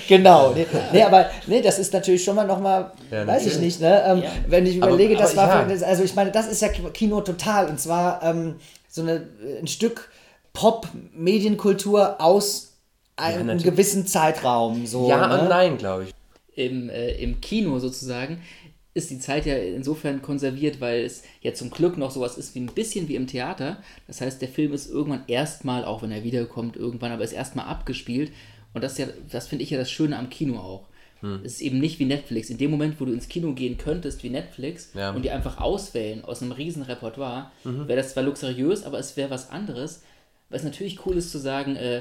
Genau. Nee, nee, aber nee, das ist natürlich schon mal nochmal, Ja, weiß ich nicht, ne? Ähm, Ja. Wenn ich Aber- überlege, das aber war, ja. für, also ich meine, das ist ja Kino total und zwar ähm, so eine, ein Stück Pop-Medienkultur aus einem natürlich. gewissen Zeitraum. So, Ja ne? und nein, glaube ich. im, äh, im Kino sozusagen ist die Zeit ja insofern konserviert, weil es ja zum Glück noch sowas ist wie ein bisschen wie im Theater. Das heißt, der Film ist irgendwann erstmal, auch wenn er wiederkommt, irgendwann, aber ist erstmal abgespielt. Und das ist ja, das finde ich ja das Schöne am Kino auch. Hm. Es ist eben nicht wie Netflix. In dem Moment, wo du ins Kino gehen könntest wie Netflix Ja. Mhm. und die einfach auswählen aus einem riesen Repertoire, wäre das zwar luxuriös, aber es wäre was anderes. Was natürlich cool ist zu sagen, äh,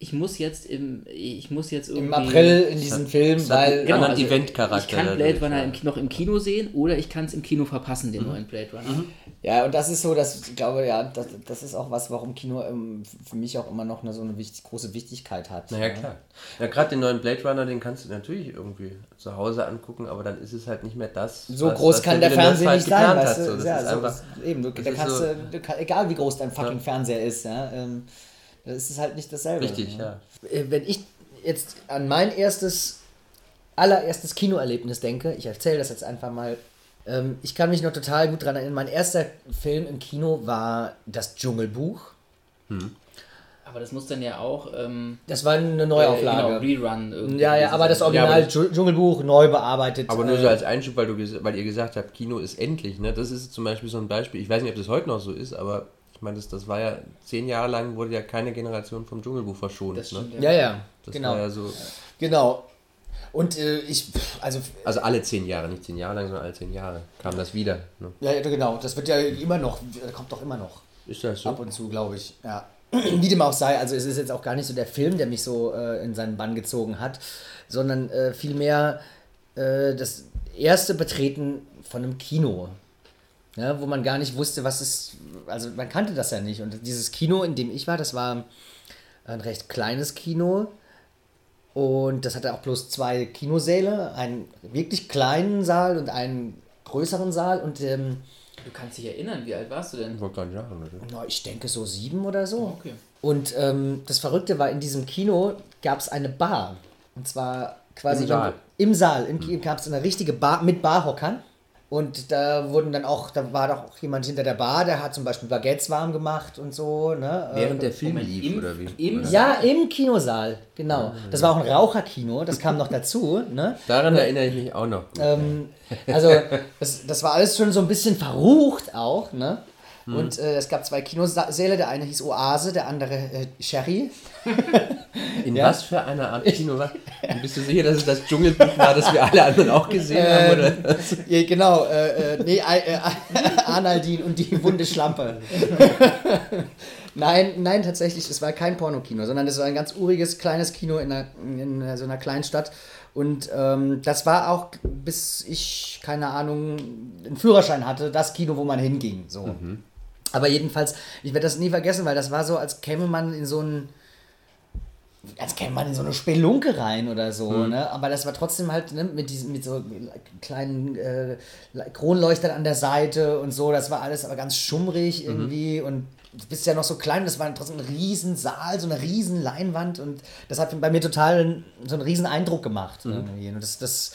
ich muss jetzt im, ich muss jetzt irgendwie Im April in diesem Film, hat weil. einen anderen Eventcharakter Ich kann Blade dadurch, Runner ja. im, noch im Kino sehen oder ich kann es im Kino verpassen, Mhm. den neuen Blade Runner. Ja, und das ist so, dass ich glaube, ja, das, das ist auch was, warum Kino ähm, für mich auch immer noch eine, so eine wichtig, große Wichtigkeit hat. Naja, ne? klar. Ja, gerade den neuen Blade Runner, den kannst du natürlich irgendwie zu Hause angucken, aber dann ist es halt nicht mehr das. So was- groß was kann der Fernseher nicht sein, weißt du? so. Das ja, ist so, einfach, eben, du, da kannst so- du, egal wie groß dein fucking Ja. Fernseher ist, ja, ähm, das ist es halt nicht dasselbe. Richtig, ja. Äh, Wenn ich jetzt an mein erstes, allererstes Kinoerlebnis denke, ich erzähle das jetzt einfach mal, ähm, ich kann mich noch total gut dran erinnern, mein erster Film im Kino war das Dschungelbuch. Aber das muss dann ja auch ähm, Das war eine äh, Neuauflage. genau, Rerun irgendwie. ja, ja, aber das. Original aber das- Dschung- Dschungelbuch neu bearbeitet. Aber nur äh, so als Einschub, weil, du, weil ihr gesagt habt, Kino ist endlich. Ne? Das ist zum Beispiel so ein Beispiel. Ich weiß nicht, ob das heute noch so ist, aber ich meine, das, das war ja zehn Jahre lang wurde ja keine Generation vom Dschungelbuch verschont. Das ne? stimmt, Ja, ja, Das genau. war ja so. Genau. Und äh, ich, also, Also alle zehn Jahre, nicht zehn Jahre lang, sondern alle zehn Jahre kam das wieder. Ne? ja, ja, genau, das wird ja immer noch, das kommt doch immer noch. Ist das so? Ab und zu, glaube ich. Ja. Wie dem auch sei, also es ist jetzt auch gar nicht so der Film, der mich so äh, in seinen Bann gezogen hat, sondern äh, vielmehr äh, das erste Betreten von einem Kino. Ja, wo man gar nicht wusste, was es. Also man kannte das ja nicht. Und dieses Kino, in dem ich war, das war ein recht kleines Kino. Und das hatte auch bloß zwei Kinosäle, einen wirklich kleinen Saal und einen größeren Saal. Und ähm, Du kannst dich erinnern, wie alt warst du denn? Ich wollte gar nicht sagen, oder? na, ich denke so sieben oder so. Okay. Und ähm, das Verrückte war, in diesem Kino gab es eine Bar. Und zwar quasi. Im Saal. Im Saal im Kino gab es eine richtige Bar mit Barhockern. Und da wurden dann auch, da war doch auch jemand hinter der Bar, der hat zum Beispiel Baguettes warm gemacht und so. Ne? Während der Film lief, im- oder wie? im- Oder? Ja, im Kinosaal, genau. Das war auch ein Raucherkino, das kam noch dazu. Ne? Daran erinnere ich mich auch noch. Ähm, also, das, das war alles schon so ein bisschen verrucht auch, ne? Und äh, es gab zwei Kinosäle, der eine hieß Oase, der andere äh, Sherry. In Ja. was für einer Art Kino war? Bist du sicher, dass es das Dschungelbuch war, das wir alle anderen auch gesehen haben? Oder? Ja, genau, äh, äh, nee, äh, Arnaldin und die wunde Schlampe. nein, nein, tatsächlich, es war kein Pornokino, sondern es war ein ganz uriges, kleines Kino in, einer, in so einer kleinen Stadt. Und ähm, das war auch, bis ich, keine Ahnung, einen Führerschein hatte, das Kino, wo man hinging. So. Aber jedenfalls, ich werde das nie vergessen, weil das war so, als käme man in so ein als käme man in so eine Spelunke rein oder so, ne? Aber das war trotzdem halt ne, mit diesen, mit so kleinen äh, Kronleuchtern an der Seite und so, das war alles aber ganz schummrig irgendwie und du bist ja noch so klein, das war trotzdem ein riesen Saal, so eine riesen Leinwand und das hat bei mir total so einen riesen Eindruck gemacht. Irgendwie. Und das, das,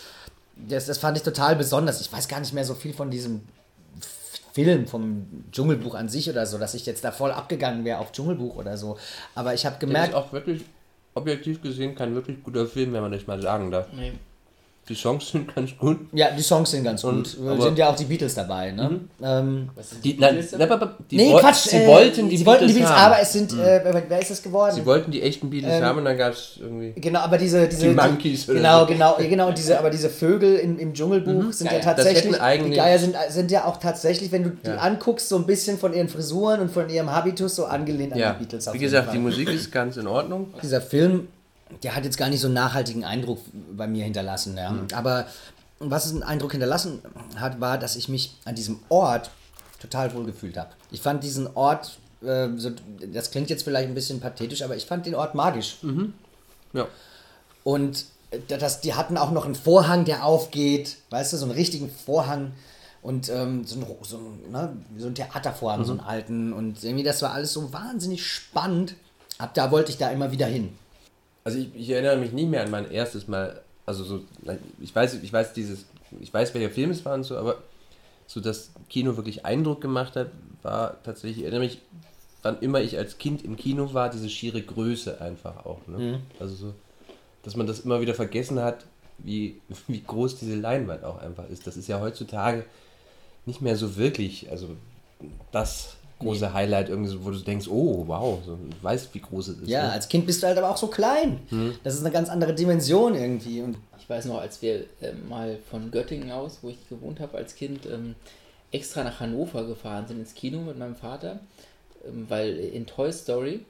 das, das fand ich total besonders. Ich weiß gar nicht mehr so viel von diesem Film, vom Dschungelbuch an sich oder so, dass ich jetzt da voll abgegangen wäre auf Dschungelbuch oder so. Aber ich habe gemerkt, ist auch wirklich, objektiv gesehen, kein wirklich guter Film, wenn man das mal sagen darf. Nee. Die Songs sind ganz gut. Ja, die Songs sind ganz Und- gut. sind ja auch die Beatles dabei, ne? Ähm, Was sind Die, die nein, Beatles nein, die nee, Quatsch. Sie äh, wollten die sie wollten die Beatles Beatles, haben. aber es sind, äh, wer ist das geworden? Sie wollten die echten Beatles Ähm, haben und dann gab es irgendwie. Genau, aber diese, diese Die Monkeys oder genau, so. genau, ja, genau, und diese, aber diese Vögel im, im Dschungelbuch sind ja, Geier. Das tatsächlich, die Geier sind, sind ja auch tatsächlich, wenn du die Ja. anguckst, so ein bisschen von ihren Frisuren und von ihrem Habitus so angelehnt an Ja, die Beatles. wie gesagt, die Musik ist ganz in Ordnung. dieser Film, der hat jetzt gar nicht so einen nachhaltigen Eindruck bei mir hinterlassen. Ja. Aber was einen Eindruck hinterlassen hat, war, dass ich mich an diesem Ort total wohl gefühlt habe. Ich fand diesen Ort, äh, so, das klingt jetzt vielleicht ein bisschen pathetisch, aber ich fand den Ort magisch. Ja. Und äh, das, die hatten auch noch einen Vorhang, der aufgeht, weißt du, so einen richtigen Vorhang und ähm, so, ein, so, ein, ne, so ein Theatervorhang, so einen alten. Und irgendwie, das war alles so wahnsinnig spannend. Ab da wollte ich da immer wieder hin. Also ich, ich erinnere mich nicht mehr an mein erstes Mal, also so, ich weiß, ich weiß dieses, ich weiß, welcher Film es war und so, aber so das Kino wirklich Eindruck gemacht hat, war tatsächlich, ich erinnere mich, wann immer ich als Kind im Kino war, diese schiere Größe einfach auch. Ne? Also so, dass man das immer wieder vergessen hat, wie, wie groß diese Leinwand auch einfach ist. Das ist ja heutzutage nicht mehr so wirklich, also das große Highlight irgendwie so, wo du denkst, oh wow, so, du weißt, wie groß es ist. Ja, ne? als Kind bist du halt aber auch so klein. Das ist eine ganz andere Dimension irgendwie. Und Ich weiß noch, als wir ähm, mal von Göttingen aus, wo ich gewohnt habe als Kind, ähm, extra nach Hannover gefahren sind ins Kino mit meinem Vater, ähm, weil in Toy Story,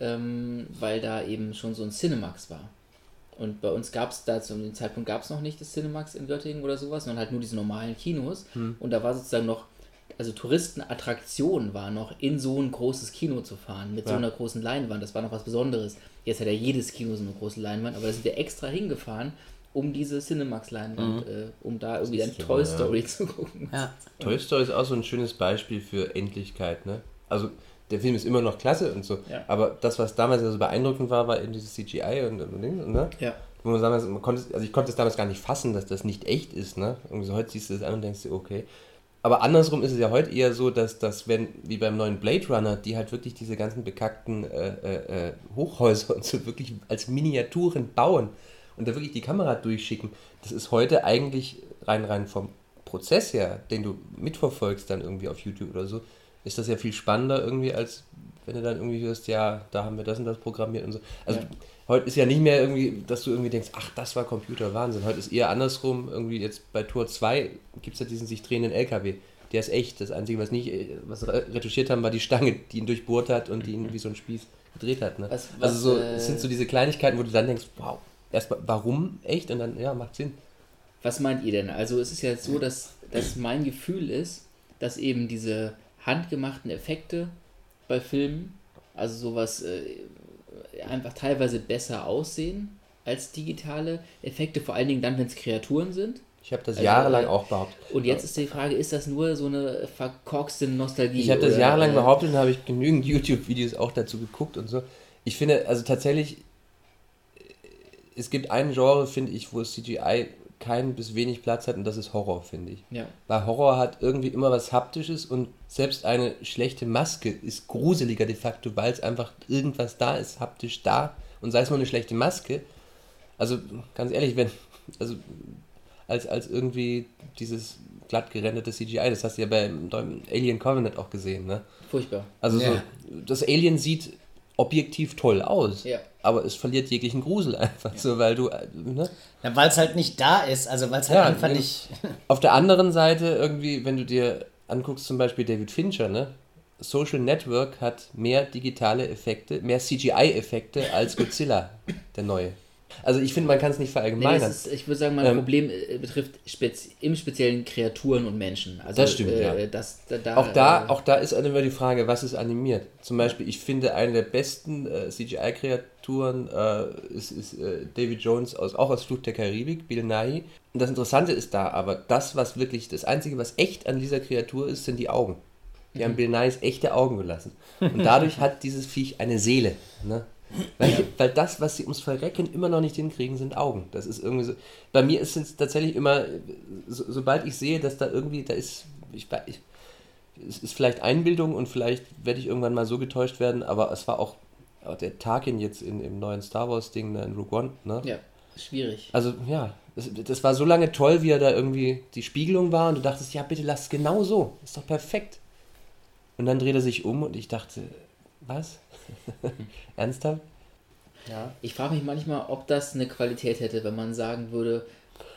ähm, weil da eben schon so ein Cinemax war. Und bei uns gab es da zu dem Zeitpunkt gab es noch nicht das Cinemax in Göttingen oder sowas, sondern halt nur diese normalen Kinos. Und da war sozusagen noch, also Touristenattraktion war noch, in so ein großes Kino zu fahren, mit so Ja. einer großen Leinwand. Das war noch was Besonderes. Jetzt hat ja jedes Kino so eine große Leinwand, aber da sind wir extra hingefahren, um diese Cinemax-Leinwand, äh, um da irgendwie dann Toy ja. Story zu gucken. ja. Toy Story ist auch so ein schönes Beispiel für Endlichkeit, ne? Also der Film ist immer noch klasse und so, Ja. aber das, was damals ja so beeindruckend war, war eben dieses CGI und, und, und ne? Ja. Wo man damals, man konnte, also ich konnte es damals gar nicht fassen, dass das nicht echt ist, ne? Irgendwie so heute siehst du das an und denkst dir, okay. Aber andersrum ist es ja heute eher so, dass, dass wenn, wie beim neuen Blade Runner, die halt wirklich diese ganzen bekackten äh, äh, äh, Hochhäuser und so wirklich als Miniaturen bauen und da wirklich die Kamera durchschicken, das ist heute eigentlich rein rein vom Prozess her, den du mitverfolgst dann irgendwie auf YouTube oder so, ist das ja viel spannender irgendwie, als wenn du dann irgendwie hörst, ja, da haben wir das und das programmiert und so. Also Ja. heute ist ja nicht mehr irgendwie, dass du irgendwie denkst, ach, das war Computer, Wahnsinn. Heute ist eher andersrum, irgendwie jetzt bei Tor 2 gibt es ja diesen sich drehenden LKW. Der ist echt. Das Einzige, was nicht, was re- retuschiert haben, war die Stange, die ihn durchbohrt hat und die ihn wie so ein Spieß gedreht hat. Ne? Was- was, also so, äh, es sind so diese Kleinigkeiten, wo du dann denkst, wow, erstmal, warum echt? Und dann, ja, macht Sinn. Was meint ihr denn? Also es ist ja so, dass, dass mein Gefühl ist, dass eben diese handgemachten Effekte bei Filmen, also sowas äh, einfach teilweise besser aussehen als digitale Effekte, vor allen Dingen dann, wenn es Kreaturen sind. Ich habe das Also, jahrelang äh, auch behauptet. Und jetzt ist die Frage, ist das nur so eine verkorkste Nostalgie? Ich habe das jahrelang äh, behauptet und habe ich genügend YouTube-Videos auch dazu geguckt und so. Ich finde, also tatsächlich, äh, es gibt ein Genre, finde ich, wo CGI keinen bis wenig Platz hat und das ist Horror, finde ich. Ja. Weil Horror hat irgendwie immer was Haptisches und selbst eine schlechte Maske ist gruseliger de facto, weil es einfach irgendwas da ist, haptisch da und sei es nur eine schlechte Maske. Also ganz ehrlich, wenn, also als, als irgendwie dieses glatt gerenderte CGI, das hast du ja beim Alien Covenant auch gesehen, ne? Furchtbar. Also Ja. so, das Alien sieht objektiv toll aus, Ja. Aber es verliert jeglichen Grusel einfach so, weil du, äh, ne? Ja, weil es halt nicht da ist, also weil es halt Ja, einfach wenn- nicht. Auf der anderen Seite irgendwie, wenn du dir anguckst, zum Beispiel David Fincher, ne? Social Network hat mehr digitale Effekte, mehr CGI-Effekte als Godzilla, der neue. Also ich finde, man kann es nicht Nee, verallgemeinern. das ist, ich würde sagen, mein Ähm, Problem äh, betrifft spez im Speziellen Kreaturen und Menschen. Also, Das stimmt, äh, ja. Das, da, da, auch da, äh, auch da ist immer die Frage, was ist animiert. Zum Beispiel, ich finde, eine der besten äh, CGI-Kreaturen äh, ist, ist äh, David Jones aus, auch aus Fluch der Karibik, Bill Nighy. Und das Interessante ist da, aber das, was wirklich, das Einzige, was echt an dieser Kreatur ist, sind die Augen. Die haben Bill Nighy's echte Augen gelassen. Und dadurch hat dieses Viech eine Seele. Ne? Weil, weil das, was sie ums Verrecken immer noch nicht hinkriegen, sind Augen. Das ist irgendwie so. Bei mir ist es tatsächlich immer, so, sobald ich sehe, dass da irgendwie, da ist, ich, ich, es ist vielleicht Einbildung und vielleicht werde ich irgendwann mal so getäuscht werden, aber es war auch der Tarkin jetzt in, im neuen Star Wars Ding, da in Rogue One, ne? Ja, schwierig. Also ja, das, das war so lange toll, wie er da irgendwie die Spiegelung war und du dachtest, ja bitte lass es genau so, ist doch perfekt. Und dann dreht er sich um und ich dachte, was? Ernsthaft? Ja. Ich frage mich manchmal, ob das eine Qualität hätte, wenn man sagen würde,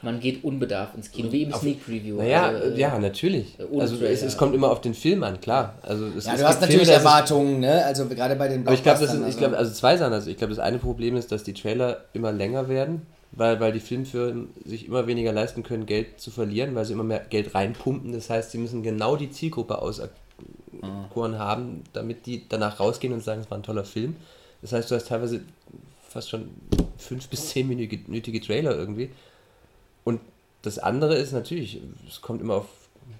man geht unbedarft ins Kino, wie im Sneak Preview. Naja, Also, äh, ja, natürlich. Also es, es kommt immer auf den Film an, klar. Also es, Ja, es du hast natürlich Filme, ist Erwartungen, ne? Also gerade bei den Aber ich glaube, das Blockbustern, ich glaube, also zwei Sachen. Also ich glaube, das eine Problem ist, dass die Trailer immer länger werden, weil, weil die Filmfirmen sich immer weniger leisten können, Geld zu verlieren, weil sie immer mehr Geld reinpumpen. Das heißt, sie müssen genau die Zielgruppe auserkoren haben, damit die danach rausgehen und sagen, es war ein toller Film. Das heißt, du hast teilweise fast schon fünf bis zehn minütige Trailer irgendwie. Und das andere ist natürlich, es kommt immer auf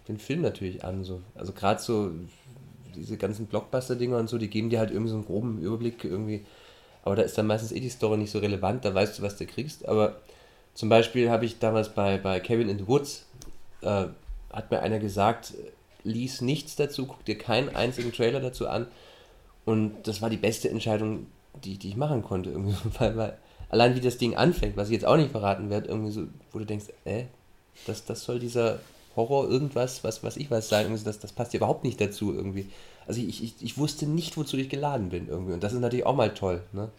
den Film natürlich an. So. Also gerade so diese ganzen Blockbuster-Dinger und so, die geben dir halt irgendwie so einen groben Überblick irgendwie. Aber da ist dann meistens eh die Story nicht so relevant, da weißt du, was du kriegst. Aber zum Beispiel habe ich damals bei, bei Kevin in the Woods, äh, hat mir einer gesagt, lies nichts dazu, guck dir keinen einzigen Trailer dazu an. Und das war die beste Entscheidung, die, die ich machen konnte. Irgendwie. Weil, weil allein wie das Ding anfängt, was ich jetzt auch nicht verraten werde, irgendwie so, wo du denkst, äh, das, das soll dieser Horror irgendwas, was, was ich weiß sein, so, das, das passt ja überhaupt nicht dazu irgendwie. Also ich, ich, ich wusste nicht, wozu ich geladen bin irgendwie. Und das ist natürlich auch mal toll, ne?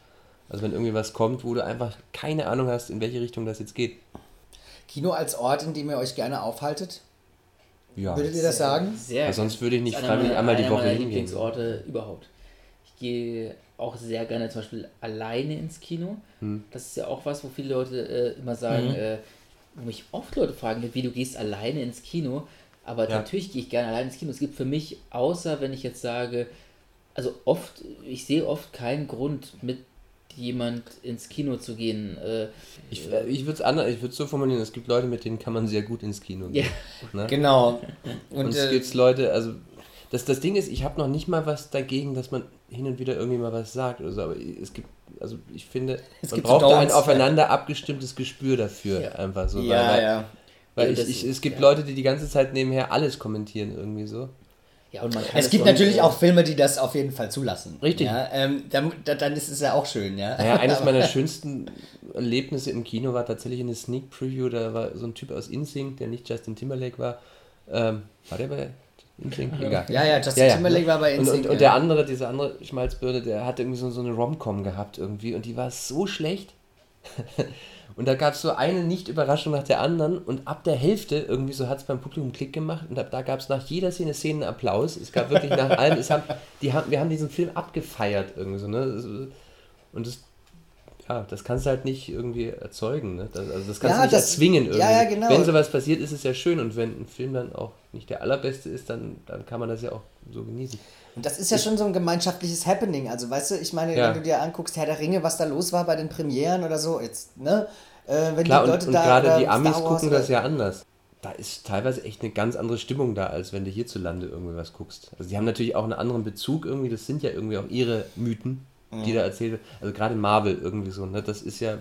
Also wenn irgendwie was kommt, wo du einfach keine Ahnung hast, in welche Richtung das jetzt geht. Kino als Ort, in dem ihr euch gerne aufhaltet? Ja. Würdet ihr das sagen? Sehr Ja, sonst würde ich nicht freiwillig einmal die Woche hingehen. Lieblingsorte überhaupt. Ich gehe auch sehr gerne zum Beispiel alleine ins Kino. Hm. Das ist ja auch was, wo viele Leute äh, immer sagen, Mhm. äh, wo mich oft Leute fragen, wie du gehst alleine ins Kino. Aber Ja. natürlich gehe ich gerne alleine ins Kino. Es gibt für mich, außer wenn ich jetzt sage, also oft, ich sehe oft keinen Grund, mit jemand ins Kino zu gehen. Äh, Ich, äh, ich würde es anders, ich würde so formulieren, es gibt Leute, mit denen kann man sehr gut ins Kino ja, gehen. Ne? Genau. Und, Und, es äh, gibt Leute, also das, das Ding ist, ich habe noch nicht mal was dagegen, dass man hin und wieder irgendwie mal was sagt oder so, aber es gibt, also ich finde, Es man gibt so braucht da ein aufeinander abgestimmtes Gespür dafür, Ja. einfach so. ja, weil, ja. Weil Ja, ich, ich, es gibt ja. Leute, die die ganze Zeit nebenher alles kommentieren irgendwie so. ja, und man kann Es gibt natürlich auch Filme, die das auf jeden Fall zulassen. Richtig. Ja, ähm, dann, dann ist es ja auch schön, ja. Naja, eines meiner schönsten Erlebnisse im Kino war tatsächlich eine Sneak Preview, da war so ein Typ aus InSync, der nicht Justin Timberlake war. Ähm, war der bei InSync? Egal. Ja, ja, Justin Ja, ja. Timberlake war bei Und, NSYNC. und, und ja. der andere, diese andere Schmalzbirne, der hat irgendwie so, so eine Rom-Com gehabt irgendwie und die war so schlecht. und da gab es so eine Nicht-Überraschung nach der anderen und ab der Hälfte irgendwie so hat es beim Publikum Klick gemacht und ab da gab es nach jeder Szene Szenen Applaus. Es gab wirklich nach allem, es haben, die haben, wir haben diesen Film abgefeiert irgendwie so, ne? Und das, ja, das kannst du halt nicht irgendwie erzeugen, ne? Das, also das kannst Ja, du nicht das- erzwingen irgendwie. ja, ja, genau. Wenn sowas passiert, ist es ja schön und wenn ein Film dann auch nicht der allerbeste ist, dann, dann kann man das ja auch so genießen. Und das ist ja schon so ein gemeinschaftliches Happening. Also, weißt du, ich meine, wenn du dir anguckst, Herr der Ringe, was da los war bei den Premieren oder so, jetzt, ne? Äh, wenn Klar, die und, Leute und da. gerade die Amis gucken das ja anders. Da ist teilweise echt eine ganz andere Stimmung da, als wenn du hierzulande irgendwie was guckst. Also die haben natürlich auch einen anderen Bezug irgendwie, das sind ja irgendwie auch ihre Mythen, die da erzählt. Also gerade Marvel irgendwie so, ne? Das ist ja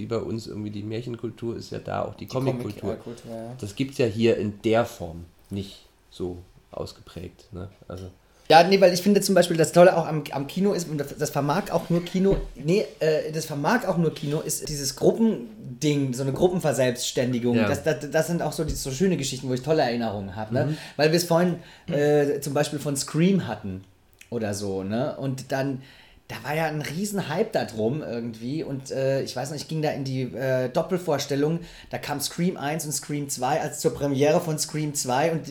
wie bei uns irgendwie die Märchenkultur ist ja da auch die, Comickultur. Comic-Kultur, ja. Das gibt es ja hier in der Form nicht so ausgeprägt. Ne? Also, Ja, nee, weil ich finde zum Beispiel das Tolle auch am, am Kino ist, und das, das vermag auch nur Kino, nee, äh, das vermag auch nur Kino, ist dieses Gruppending, so eine Gruppenverselbstständigung. Ja. Das, das, das sind auch so, die, so schöne Geschichten, wo ich tolle Erinnerungen habe. Mhm. Ne? Weil wir es vorhin äh, zum Beispiel von Scream hatten oder so, ne? Und dann. Da war ja ein riesen Hype da drum irgendwie und äh, ich weiß noch, ich ging da in die äh, Doppelvorstellung, da kam Scream 1 und Scream 2 als zur Premiere von Scream 2 und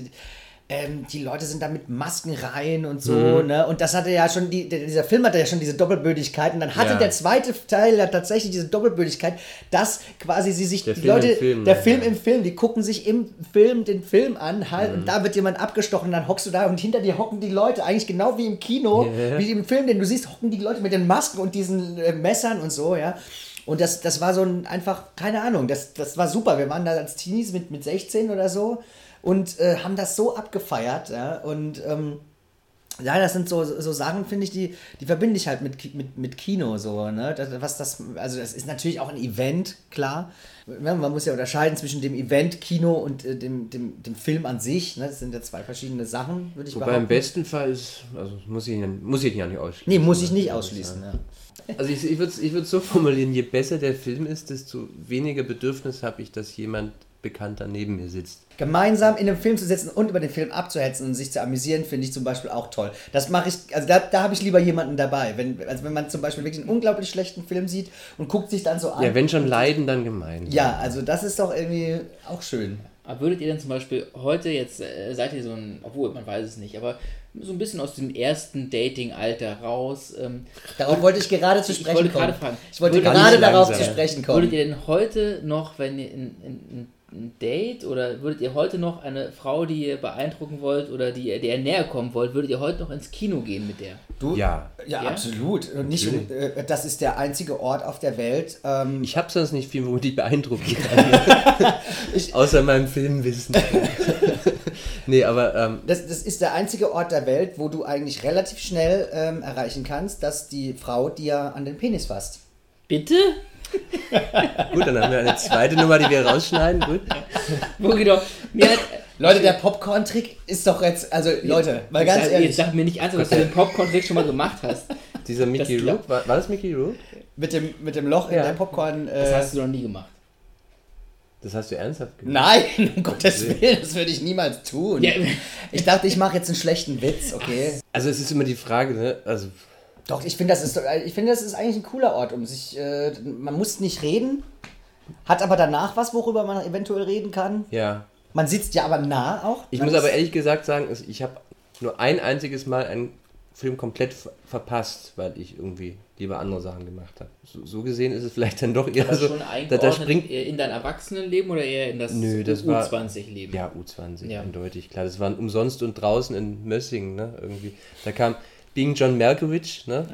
ähm, die Leute sind da mit Masken rein und so, Mhm. ne? Und das hatte ja schon, die, dieser Film hatte ja schon diese Doppelbödigkeit und dann hatte Ja. der zweite Teil ja tatsächlich diese Doppelbödigkeit, dass quasi sie sich, Der die Film Leute, im Film, der? Film im Film, die gucken sich im Film den Film an halt Mhm. und da wird jemand abgestochen, dann hockst du da und hinter dir hocken die Leute, eigentlich genau wie im Kino, Ja. wie im Film, den du siehst, hocken die Leute mit den Masken und diesen äh, Messern und so, ja. Und das, das war so ein einfach, keine Ahnung, das, das war super. Wir waren da als Teenies mit, mit 16 oder so und äh, haben das so abgefeiert, ja. Und ähm, ja, das sind so, so Sachen, finde ich, die, die verbinde ich halt mit, mit, mit Kino so, ne? Das, was das, also das ist natürlich auch ein Event, klar. Man muss ja unterscheiden zwischen dem Event Kino und äh, dem, dem, dem Film an sich. Ne? Das sind ja zwei verschiedene Sachen, würde ich wobei behaupten. im besten Fall ist, also muss ich, muss ich ja nicht ausschließen. Nee, muss ich ne? nicht ausschließen. Ja. Also ich, ich würde es ich so formulieren, je besser der Film ist, desto weniger Bedürfnis habe ich, dass jemand Bekannter neben mir sitzt. Gemeinsam in einem Film zu sitzen und über den Film abzuhetzen und sich zu amüsieren, finde ich zum Beispiel auch toll. Das mache ich, also da, da habe ich lieber jemanden dabei. Wenn, also wenn man zum Beispiel wirklich einen unglaublich schlechten Film sieht und guckt sich dann so an. Ja, wenn schon leiden, dann gemeinsam. Ja, also das ist doch irgendwie auch schön. Aber würdet ihr denn zum Beispiel heute jetzt, äh, seid ihr so ein, obwohl man weiß es nicht, aber so ein bisschen aus dem ersten Dating-Alter raus? Ähm, Darauf wollte ich gerade zu Ich sprechen wollte kommen. gerade fragen. Ich wollte gerade darauf zu sprechen würdet kommen. ihr denn heute noch, wenn ihr in, in, ein Date oder würdet ihr heute noch eine Frau, die ihr beeindrucken wollt oder die ihr, der ihr näher kommen wollt, würdet ihr heute noch ins Kino gehen mit der? Du? Ja. Ja, Ja? absolut. Und nicht, äh, das ist der einzige Ort auf der Welt. Ähm, Ich habe sonst nicht viel, womit ich beeindrucken kann. Außer meinem Filmwissen. nee, aber ähm, das, das ist der einzige Ort der Welt, wo du eigentlich relativ schnell ähm, erreichen kannst, dass die Frau dir an den Penis fasst. Bitte? Gut, dann haben wir eine zweite Nummer, die wir rausschneiden. Gut. Doch, mir hat, Leute, der Popcorn-Trick ist doch jetzt, also Leute, mal ganz sag- ehrlich, Jetzt sag mir nicht ernst, dass du den Popcorn-Trick schon mal gemacht hast. Dieser Mickey Das. Rook, war, war das Mickey Rook? mit dem, mit dem Loch in Ja. der Popcorn. Das Äh, hast du noch nie gemacht. Das hast du ernsthaft gemacht? nein, um Gottes Willen, das würde ich niemals tun. Ja. Ich dachte, ich mache jetzt einen schlechten Witz, okay? Also es ist immer die Frage, ne? Also Doch, ich finde, das ist, ich finde, das ist eigentlich ein cooler Ort, um sich, äh, man muss nicht reden, hat aber danach was, worüber man eventuell reden kann. ja. Man sitzt ja aber nah auch. Ich muss aber ehrlich gesagt sagen, ich habe nur ein einziges Mal einen Film komplett ver- verpasst, weil ich irgendwie lieber andere Sachen gemacht habe. So, so gesehen ist es vielleicht dann doch eher Das so. schon Da, da springt. in dein Erwachsenenleben oder eher in das das war- U20-Leben? Ja, U20, Ja. eindeutig, klar. Das waren umsonst und draußen in Mössingen, ne? Irgendwie. Da kam Being John Malkovich, ne?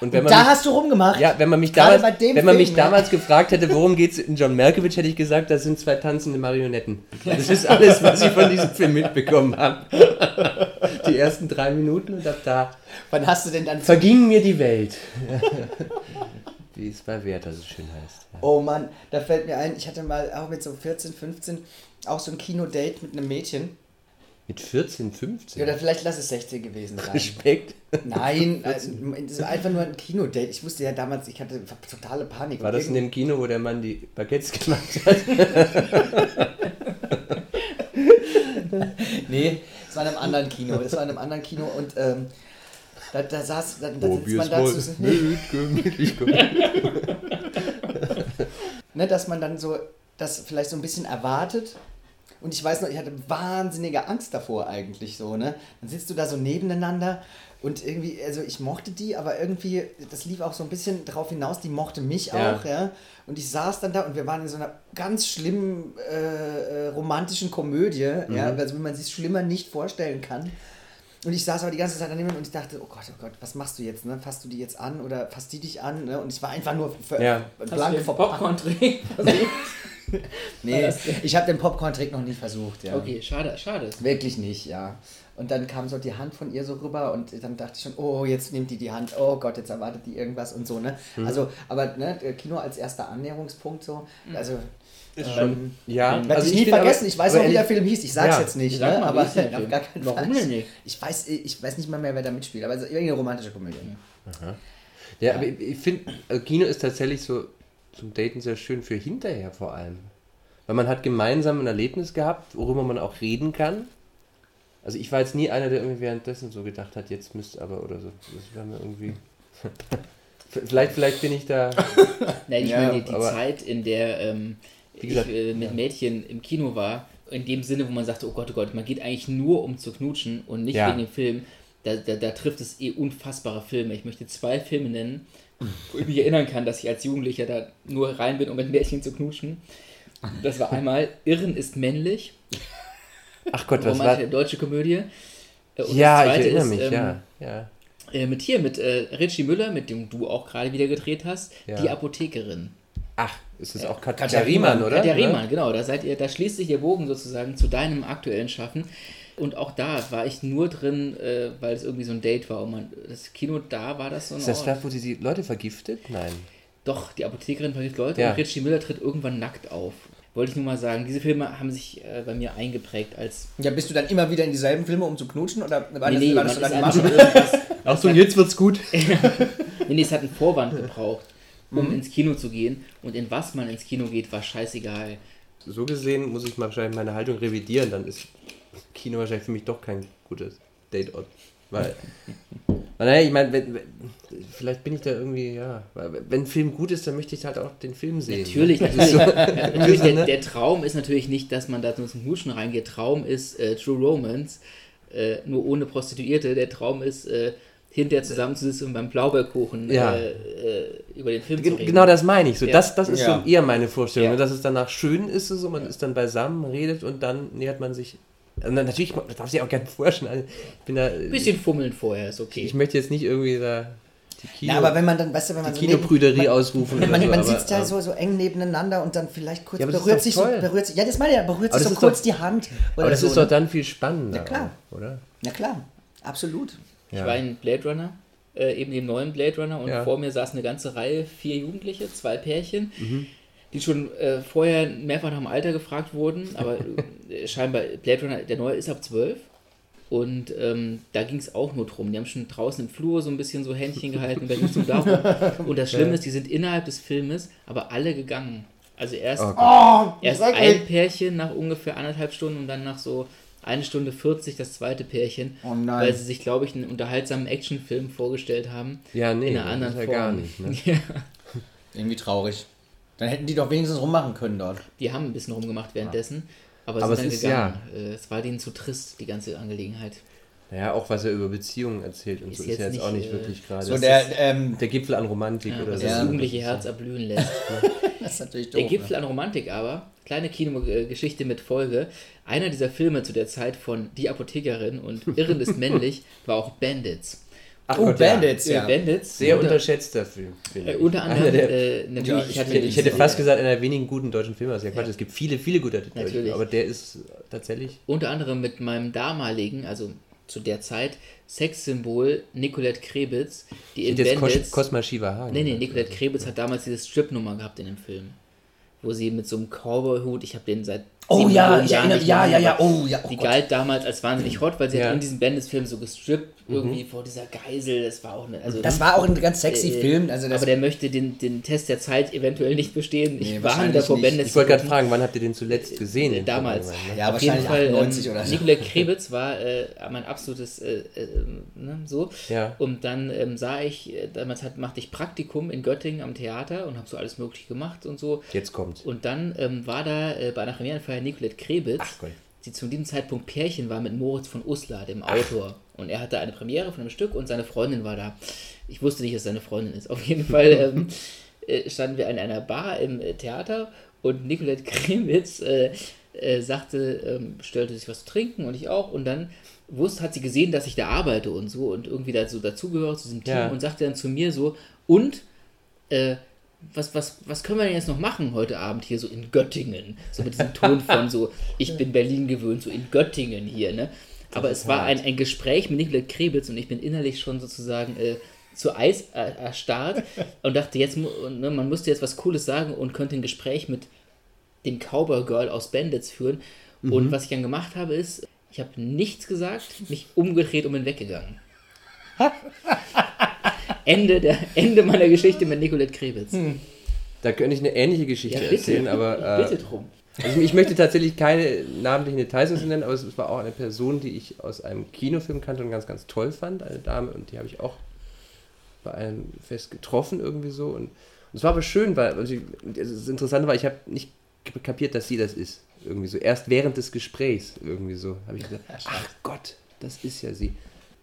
Und wenn Und man da mich, hast du rumgemacht. ja, wenn man mich damals, wenn man Film, mich ja. damals gefragt hätte, worum geht es in John Malkovich, hätte ich gesagt, das sind zwei tanzende Marionetten. Das ist alles, was ich von diesem Film mitbekommen habe. Die ersten drei Minuten und ab da Wann hast du denn dann... verging mir die Welt. Wie es bei Werther so schön heißt. Ja. Oh Mann, da fällt mir ein, ich hatte mal auch mit so 14, 15 auch so ein Kinodate mit einem Mädchen. Mit 14, 15. Oder vielleicht lass es 16 gewesen sein. Respekt. Nein, also, das war einfach nur ein Kinodate. Ich wusste ja damals, ich hatte totale Panik. War das in dem Kino, wo der Mann die Baguettes gemacht hat? Nee, es war in einem anderen Kino. Das war in einem anderen Kino und ähm, da, da saß, da, da sitzt man da zu, gemütlich. ne, dass man dann so das vielleicht so ein bisschen erwartet. Und ich weiß noch, ich hatte wahnsinnige Angst davor eigentlich so, ne? Dann sitzt du da so nebeneinander und irgendwie, also ich mochte die, aber irgendwie, das lief auch so ein bisschen drauf hinaus, die mochte mich Ja. auch, ja. Und ich saß dann da und wir waren in so einer ganz schlimmen äh, äh, romantischen Komödie, ja, also wie man sich schlimmer nicht vorstellen kann. Und ich saß aber die ganze Zeit daneben und ich dachte, oh Gott, oh Gott, was machst du jetzt? Ne? Fasst du die jetzt an oder fasst die dich an? Ne? Und ich war einfach nur für, Ja. Blank. Popcorn-Trick versucht? Nee, ich habe den Popcorn-Trick noch nie versucht, ja. Okay, schade, schade. Wirklich nicht, ja. Und dann kam so die Hand von ihr so rüber und dann dachte ich schon, oh, jetzt nimmt die die Hand, oh Gott, jetzt erwartet die irgendwas und so, ne? Also, aber ne, Kino als erster Annäherungspunkt so, also... Ähm, Ja, werde ich nie finde vergessen, aber- ich weiß noch, wie der Film hieß, ich sag's Ja. jetzt nicht, Sag ne? mal, aber auf gar keinen Warum Fall. denn nicht? Ich weiß, ich weiß nicht mal mehr, wer da mitspielt, aber es ist irgendeine romantische Komödie. Ja, aber ich, ich finde, also Kino ist tatsächlich so zum Daten sehr schön für hinterher vor allem. Weil man hat gemeinsam ein Erlebnis gehabt, worüber man auch reden kann. Also ich war jetzt nie einer, der irgendwie währenddessen so gedacht hat, jetzt müsste aber oder so. Das war mir irgendwie. vielleicht, vielleicht bin ich da. Nein, ich Ja, meine, die, Zeit, in der ähm, Wie gesagt, ich äh, mit Mädchen im Kino war, in dem Sinne, wo man sagte, oh Gott, oh Gott, man geht eigentlich nur um zu knutschen und nicht Ja. wegen dem Film, da, da, da trifft es eh unfassbare Filme. Ich möchte zwei Filme nennen, wo ich mich erinnern kann, dass ich als Jugendlicher da nur rein bin, um mit Mädchen zu knutschen. Das war einmal Irren ist männlich, Ach Gott, was war. deutsche Komödie. Äh, und Ja, das ich erinnere ist, mich, ähm, ja. ja. Äh, mit hier, mit äh, Richie Müller, mit dem du auch gerade wieder gedreht hast, Ja. die Apothekerin. Ach, ist das auch Katja, Katja Riemann, Riemann, oder? Katja Ja? Riemann, genau, da seid ihr, da schließt sich der Bogen sozusagen zu deinem aktuellen Schaffen. Und auch da war ich nur drin, äh, weil es irgendwie so ein Date war. Und man, das Kino da war das so ein Ist das Ort. da, wo sie die Leute vergiftet? Nein. Doch, die Apothekerin vergibt Leute Ja. und Richie Müller tritt irgendwann nackt auf. Wollte ich nur mal sagen, diese Filme haben sich äh, bei mir eingeprägt als. Ja, bist du dann immer wieder in dieselben Filme, um zu knutschen? Oder war Nee, das, nee, war das so Masche? irgendwas, Achtung, jetzt wird's gut. nee, nee, es hat einen Vorwand gebraucht, um Mhm. ins Kino zu gehen. Und in was man ins Kino geht, war scheißegal. So gesehen muss ich mal wahrscheinlich meine Haltung revidieren, dann ist Kino wahrscheinlich für mich doch kein gutes Dateort. Weil, naja, ich meine, wenn, wenn, vielleicht bin ich da irgendwie, ja, weil wenn ein Film gut ist, dann möchte ich halt auch den Film sehen. Natürlich, ne? natürlich. natürlich So, der, ne? der Traum ist natürlich nicht, dass man da zum Huschen reingeht. Traum ist äh, True Romance, äh, nur ohne Prostituierte. Der Traum ist, äh, hinterher zusammenzusitzen und beim Blaubeerkuchen Ja. äh, äh, über den Film zu Gen- reden. Genau das meine ich so. Ja. Das, das ist Ja. so eher meine Vorstellung, Ja. ne? dass es danach schön ist, so, man ist dann beisammen, redet und dann nähert man sich. Und dann, natürlich, das darf sich auch gerne forschen. Also, ich bin da. Ein bisschen fummeln vorher ist okay. Ich möchte jetzt nicht irgendwie da die Kino, Ja, aber wenn man dann, weißt du, wenn man die so neben- Kinobrüderie ausrufen Man, man, so. man sitzt da ähm, so, so eng nebeneinander und dann vielleicht kurz Ja, berührt sich so, berührt sich, ja, das meine ich ja, berührt Aber sich so kurz doch- die Hand. Oder Aber das so, ist doch ne? dann viel spannender, Ja, klar. auch, oder? Na klar, absolut. Ich war in Blade Runner, äh, eben dem neuen Blade Runner, und Ja. vor mir saß eine ganze Reihe, vier Jugendliche, zwei Pärchen, Mhm. die schon äh, vorher mehrfach nach dem Alter gefragt wurden, aber äh, scheinbar Blade Runner, der neue ist ab zwölf. Und ähm, da ging es auch nur drum. Die haben schon draußen im Flur so ein bisschen so Händchen gehalten, da ging es nur darum. Und das Schlimme ist, die sind innerhalb des Filmes aber alle gegangen. Also erst, Oh Oh, erst sag ein. Pärchen nach ungefähr anderthalb Stunden und dann nach so eine Stunde 40 das zweite Pärchen, Oh nein. weil sie sich, glaube ich, einen unterhaltsamen Actionfilm vorgestellt haben. Ja, nee, in einer das anderen ist ja Form. gar nicht. Ne? Ja, Irgendwie traurig. Dann hätten die doch wenigstens rummachen können dort. die haben ein bisschen rumgemacht währenddessen, aber, Aber sind es dann ist gegangen. Äh, Es war denen zu trist, die ganze Angelegenheit. Naja, auch was er über Beziehungen erzählt und Ist so ist jetzt ja jetzt auch nicht, äh, wirklich gerade. So der, ähm, der Gipfel an Romantik Ja, oder was so. das Ja. jugendliche Herz erblühen lässt. das ist natürlich doof. Der ne? Gipfel an Romantik aber, kleine Kinogeschichte mit Folge, einer dieser Filme zu der Zeit von Die Apothekerin und Irren ist männlich war auch Bandits. Ach Oh, Gott, ja. Bandits, ja. Äh, Bandits. Sehr unter, unterschätzter Film. finde äh, ich. unter anderem, der- äh, natürlich, Ja, ich, hatte ich hätte fast gesagt, einer der wenigen guten deutschen Filme. Also ja, Quatsch, Ja. es gibt viele, viele gute deutsche. Filme, aber der ist tatsächlich. unter anderem mit meinem damaligen, also zu der Zeit, Sexsymbol Nicolette Krebitz, die in Bandits... Kos Cosma Shiva Hagen. nee, nee, Nicolette Krebitz hat damals diese Strip-Nummer gehabt in dem Film. Wo sie mit so einem Cowboy-Hut, ich habe den seit Oh ja, Millionen ich Jahren erinnere, ja, ja, ja, oh ja. Oh die Gott. galt damals als wahnsinnig hot, weil sie Ja. hat in diesem Bandits-Film so gestrippt, irgendwie vor dieser Geisel. Das war auch eine. Also, Das war auch ein ganz sexy äh, Film. Also das, aber der möchte den, den Test der Zeit eventuell nicht bestehen. Ich Nee, warne wahrscheinlich davor, nicht. Bandits Ich wollte gerade fragen, wann habt ihr den zuletzt gesehen? Äh, damals. Film, ne? ja, Auf jeden wahrscheinlich Fall, 98 ähm, oder so. Nicolette Krebitz war äh, mein absolutes, äh, äh, ne, so. Ja. Und dann ähm, sah ich, äh, damals hat, machte ich Praktikum in Göttingen am Theater und habe so alles Mögliche gemacht und so. Jetzt kommt's. Und dann ähm, war da äh, bei einer Premierenfeier Nicolette Krebitz, Ach Gott. die zu diesem Zeitpunkt Pärchen war mit Moritz von Uslar, dem Autor. Und er hatte eine Premiere von einem Stück und seine Freundin war da. Ich wusste nicht, dass es seine Freundin ist. Auf jeden Fall ähm, äh, standen wir in einer Bar im äh, Theater und Nicolette Kremitz äh, äh, sagte, ähm, stellte sich was zu trinken und ich auch. Und dann wusste, hat sie gesehen, dass ich da arbeite und so und irgendwie dazu dazugehöre zu diesem Team Ja. und sagte dann zu mir so, und was, was, was können wir denn jetzt noch machen heute Abend hier so in Göttingen? So mit diesem Ton von so, ich bin Berlin gewöhnt, so in Göttingen hier, ne? Aber es war ein, ein Gespräch mit Nicolette Krebitz und ich bin innerlich schon sozusagen äh, zu Eis äh, erstarrt und dachte, jetzt, ne, man müsste jetzt was Cooles sagen und könnte ein Gespräch mit dem Cowboy Girl aus Bandits führen. Und was ich dann gemacht habe, ist, ich habe nichts gesagt, mich umgedreht und bin weggegangen. Ende, der, Ende meiner Geschichte mit Nicolette Krebitz. Da könnte ich eine ähnliche Geschichte Ja, erzählen, aber äh, bitte drum. Also ich möchte tatsächlich keine namentlichen Details nennen, aber es war auch eine Person, die ich aus einem Kinofilm kannte und ganz, ganz toll fand, eine Dame, und die habe ich auch bei einem Fest getroffen irgendwie so. Und, es war aber schön, weil also das Interessante war, ich habe nicht kapiert, dass sie das ist. Irgendwie so. Erst während des Gesprächs irgendwie so habe ich gesagt, ach Gott, das ist ja sie.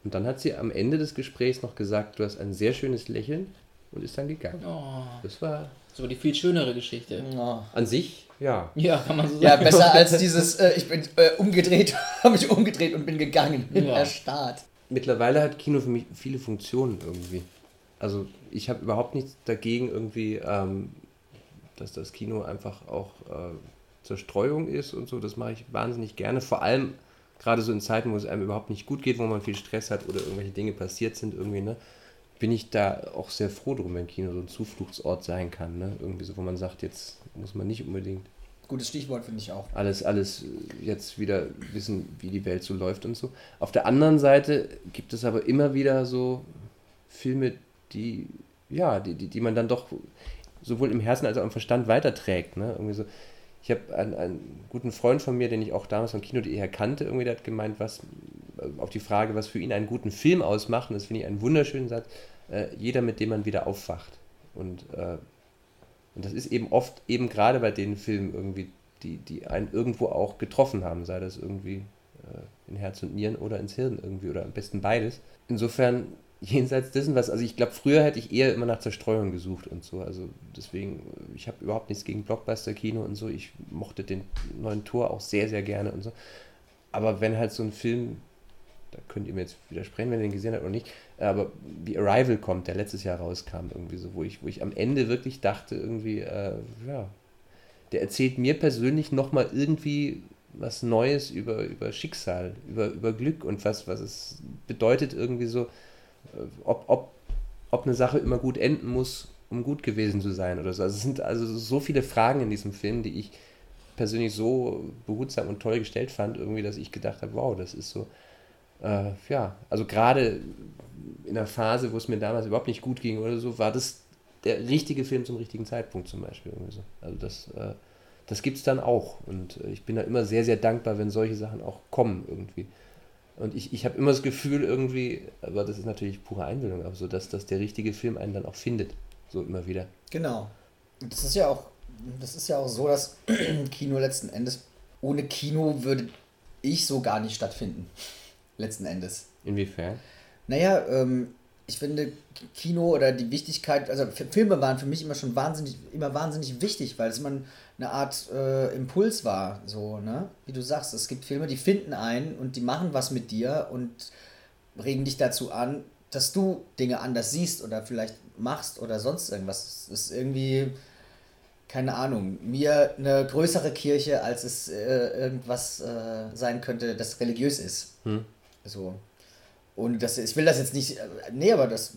Und dann hat sie am Ende des Gesprächs noch gesagt, du hast ein sehr schönes Lächeln und ist dann gegangen. Oh, Das war das aber die viel schönere Geschichte. Oh. an sich, ja. Ja, kann man so sagen. Ja, besser als dieses, äh, ich bin äh, umgedreht, habe mich umgedreht und bin gegangen. Bin Ja. erstarrt. Mittlerweile hat Kino für mich viele Funktionen irgendwie. Also ich habe überhaupt nichts dagegen irgendwie, ähm, dass das Kino einfach auch äh, Zerstreuung ist und so. Das mache ich wahnsinnig gerne. Vor allem gerade so in Zeiten, wo es einem überhaupt nicht gut geht, wo man viel Stress hat oder irgendwelche Dinge passiert sind irgendwie, ne? Bin ich da auch sehr froh drum, wenn Kino so ein Zufluchtsort sein kann, ne? Irgendwie so, wo man sagt, jetzt muss man nicht unbedingt Gutes Stichwort finde ich auch. alles, alles äh, jetzt wieder wissen, wie die Welt so läuft und so. Auf der anderen Seite gibt es aber immer wieder so Filme, die, ja, die, die, die man dann doch sowohl im Herzen als auch im Verstand weiterträgt. Ne? Irgendwie so. Ich habe einen, einen guten Freund von mir, den ich auch damals vom Kino eher kannte, irgendwie, der hat gemeint, was äh, auf die Frage, was für ihn einen guten Film ausmacht, und das finde ich einen wunderschönen Satz, äh, jeder, mit dem man wieder aufwacht. Und äh, und das ist eben oft, eben gerade bei den Filmen irgendwie, die, die einen irgendwo auch getroffen haben, sei das irgendwie äh, in Herz und Nieren oder ins Hirn irgendwie oder am besten beides. Insofern, jenseits dessen, was, also ich glaube, früher hätte ich eher immer nach Zerstreuung gesucht und so. Also deswegen, ich habe überhaupt nichts gegen Blockbuster-Kino und so. Ich mochte den neuen Tor auch sehr, sehr gerne und so. Aber wenn halt so ein Film, da könnt ihr mir jetzt widersprechen, wenn ihr den gesehen habt oder nicht, aber wie Arrival kommt, der letztes Jahr rauskam, irgendwie so, wo ich, wo ich am Ende wirklich dachte, irgendwie, äh, ja, der erzählt mir persönlich nochmal irgendwie was Neues über, über Schicksal, über, über Glück und was, was es bedeutet, irgendwie so, äh, ob, ob, ob eine Sache immer gut enden muss, um gut gewesen zu sein oder so. Also es sind also so viele Fragen in diesem Film, die ich persönlich so behutsam und toll gestellt fand, irgendwie, dass ich gedacht habe, wow, das ist so, äh, ja, also gerade in einer Phase, wo es mir damals überhaupt nicht gut ging oder so, war das der richtige Film zum richtigen Zeitpunkt zum Beispiel. So. Also das, äh, das gibt es dann auch. Und äh, ich bin da immer sehr, sehr dankbar, wenn solche Sachen auch kommen irgendwie. Und ich, ich habe immer das Gefühl irgendwie, aber das ist natürlich pure Einbildung, aber so, dass, dass der richtige Film einen dann auch findet. So immer wieder. Genau. Das ist ja auch, das ist ja auch so, dass Kino letzten Endes, ohne Kino würde ich so gar nicht stattfinden. Letzten Endes. Inwiefern? Naja, ähm, ich finde Kino oder die Wichtigkeit, also Filme waren für mich immer schon wahnsinnig, immer wahnsinnig wichtig, weil es immer eine Art äh, Impuls war, so, ne? Wie du sagst, es gibt Filme, die finden einen und die machen was mit dir und regen dich dazu an, dass du Dinge anders siehst oder vielleicht machst oder sonst irgendwas. Es ist irgendwie, keine Ahnung, mir eine größere Kirche, als es äh, irgendwas äh, sein könnte, das religiös ist. Hm. So. Und das, ich will das jetzt nicht. Nee, aber das,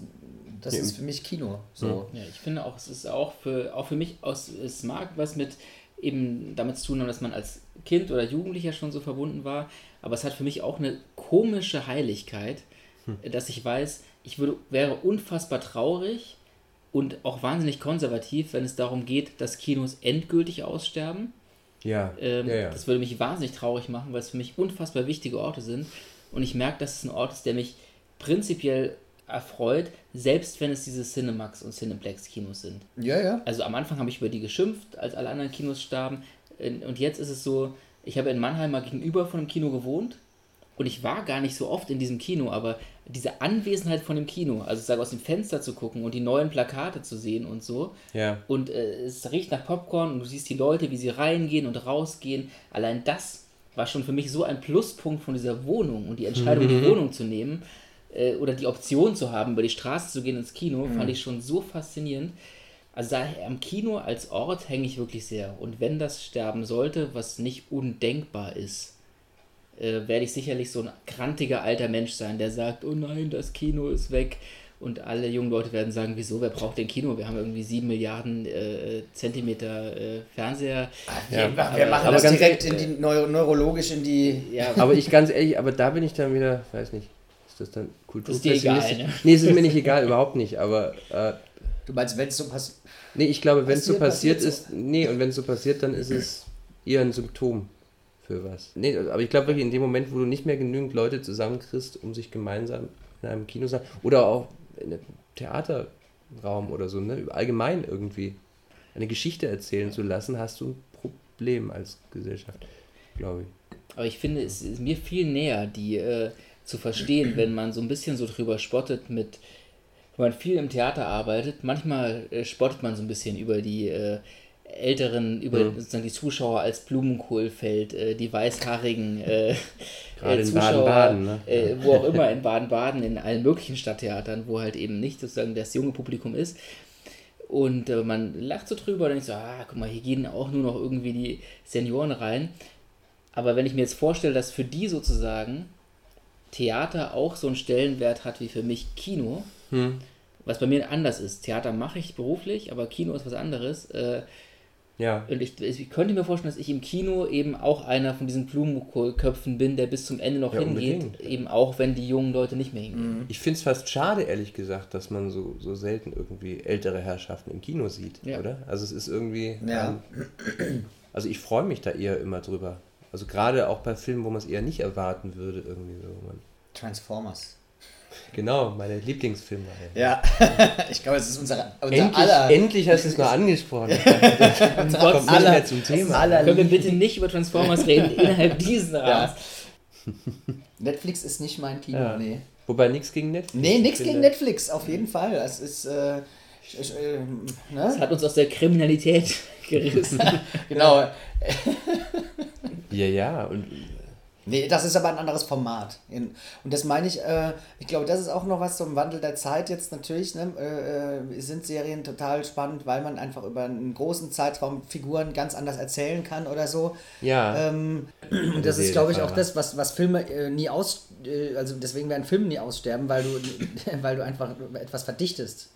das Ja. ist für mich Kino. So. Ja, ich finde auch, es ist auch für, auch für mich, aus, es mag was mit eben damit zu tun haben, dass man als Kind oder Jugendlicher schon so verbunden war, aber es hat für mich auch eine komische Heiligkeit, dass ich weiß, ich würde, wäre unfassbar traurig und auch wahnsinnig konservativ, wenn es darum geht, dass Kinos endgültig aussterben. Ja. Ähm, ja, ja. Das würde mich wahnsinnig traurig machen, weil es für mich unfassbar wichtige Orte sind. Und ich merke, dass es ein Ort ist, der mich prinzipiell erfreut, selbst wenn es diese Cinemax und Cineplex-Kinos sind. Ja, ja. Also am Anfang habe ich über die geschimpft, als alle anderen Kinos starben. Und jetzt ist es so, ich habe in Mannheim mal gegenüber von einem Kino gewohnt und ich war gar nicht so oft in diesem Kino, aber diese Anwesenheit von dem Kino, also ich sage aus dem Fenster zu gucken und die neuen Plakate zu sehen und so, Ja. und äh, es riecht nach Popcorn und du siehst die Leute, wie sie reingehen und rausgehen. Allein das war schon für mich so ein Pluspunkt von dieser Wohnung und die Entscheidung, die Wohnung zu nehmen äh, oder die Option zu haben, über die Straße zu gehen ins Kino, fand ich schon so faszinierend. Also da, am Kino als Ort hänge ich wirklich sehr. Und wenn das sterben sollte, was nicht undenkbar ist, äh, werde ich sicherlich so ein krantiger alter Mensch sein, der sagt, oh nein, das Kino ist weg. Und alle jungen Leute werden sagen, wieso, wer braucht denn Kino? Wir haben irgendwie sieben Milliarden äh, Zentimeter äh, Fernseher. Wir, wir machen aber das ganz direkt in die Neuro neurologisch in die. Ja, Aber ich ganz ehrlich, aber da bin ich dann wieder, weiß nicht, ist das dann Das ist dir egal, ne? Nee, es ist mir nicht egal, überhaupt nicht. Aber äh, Du meinst, wenn es so passiert. nee, ich glaube, wenn es so Passiert, passiert ist, nee, und wenn es so passiert, dann ist es eher ein Symptom für was. Nee, aber ich glaube wirklich in dem Moment, wo du nicht mehr genügend Leute zusammenkriegst, um sich gemeinsam in einem Kino zu oder auch in einem Theaterraum oder so, ne, allgemein irgendwie eine Geschichte erzählen zu lassen, hast du ein Problem als Gesellschaft, glaube ich. Aber ich finde, es ist mir viel näher, die äh, zu verstehen, wenn man so ein bisschen so drüber spottet mit, wenn man viel im Theater arbeitet, manchmal äh, spottet man so ein bisschen über die äh, Älteren, über Mhm. sozusagen die Zuschauer als Blumenkohlfeld, äh, die weißhaarigen äh, Gerade äh, in Zuschauer, Baden-Baden, ne? äh, wo auch immer in Baden-Baden, in allen möglichen Stadttheatern, wo halt eben nicht sozusagen das junge Publikum ist. Und äh, man lacht so drüber und denkt so, ah, guck mal, hier gehen auch nur noch irgendwie die Senioren rein. Aber wenn ich mir jetzt vorstelle, dass für die sozusagen Theater auch so einen Stellenwert hat wie für mich Kino, Hm. was bei mir anders ist. Theater mache ich beruflich, aber Kino ist was anderes. Äh, Ja. und ich, ich könnte mir vorstellen, dass ich im Kino eben auch einer von diesen Blumenkohlköpfen bin, der bis zum Ende noch Ja, hingeht. unbedingt. Eben auch, wenn die jungen Leute nicht mehr hingehen. Ich finde es fast schade, ehrlich gesagt, dass man so, so selten irgendwie ältere Herrschaften im Kino sieht, Ja. oder? Also es ist irgendwie. Ja. Ähm, also ich freue mich da eher immer drüber. Also gerade auch bei Filmen, wo man es eher nicht erwarten würde, irgendwie so. Man, Transformers. Genau, meine Lieblingsfilme. Ja, ich glaube, es ist unser, unser Endlich, aller. endlich hast du es mal angesprochen. Das kommt nicht aller- mehr zum Thema. aller Können wir bitte nicht über Transformers reden innerhalb diesen Rahmens? Ja. Netflix ist nicht mein Kino, Ja. nee. Wobei nichts gegen Netflix. Nee, nichts Ich gegen Netflix, auf jeden Fall. Es ist, äh, ich, ich, äh, Das ne? hat uns aus der Kriminalität gerissen. Genau. Ja, ja. Und Nee, das ist aber ein anderes Format. Und das meine ich, äh, ich glaube, das ist auch noch was zum Wandel der Zeit jetzt natürlich. Ne, äh, äh, sind Serien total spannend, weil man einfach über einen großen Zeitraum Figuren ganz anders erzählen kann oder so. ja. Ähm, und das ist, glaube ich, auch das, was, was Filme äh, nie aus, äh, also deswegen werden Filme nie aussterben, weil du, weil du einfach etwas verdichtest.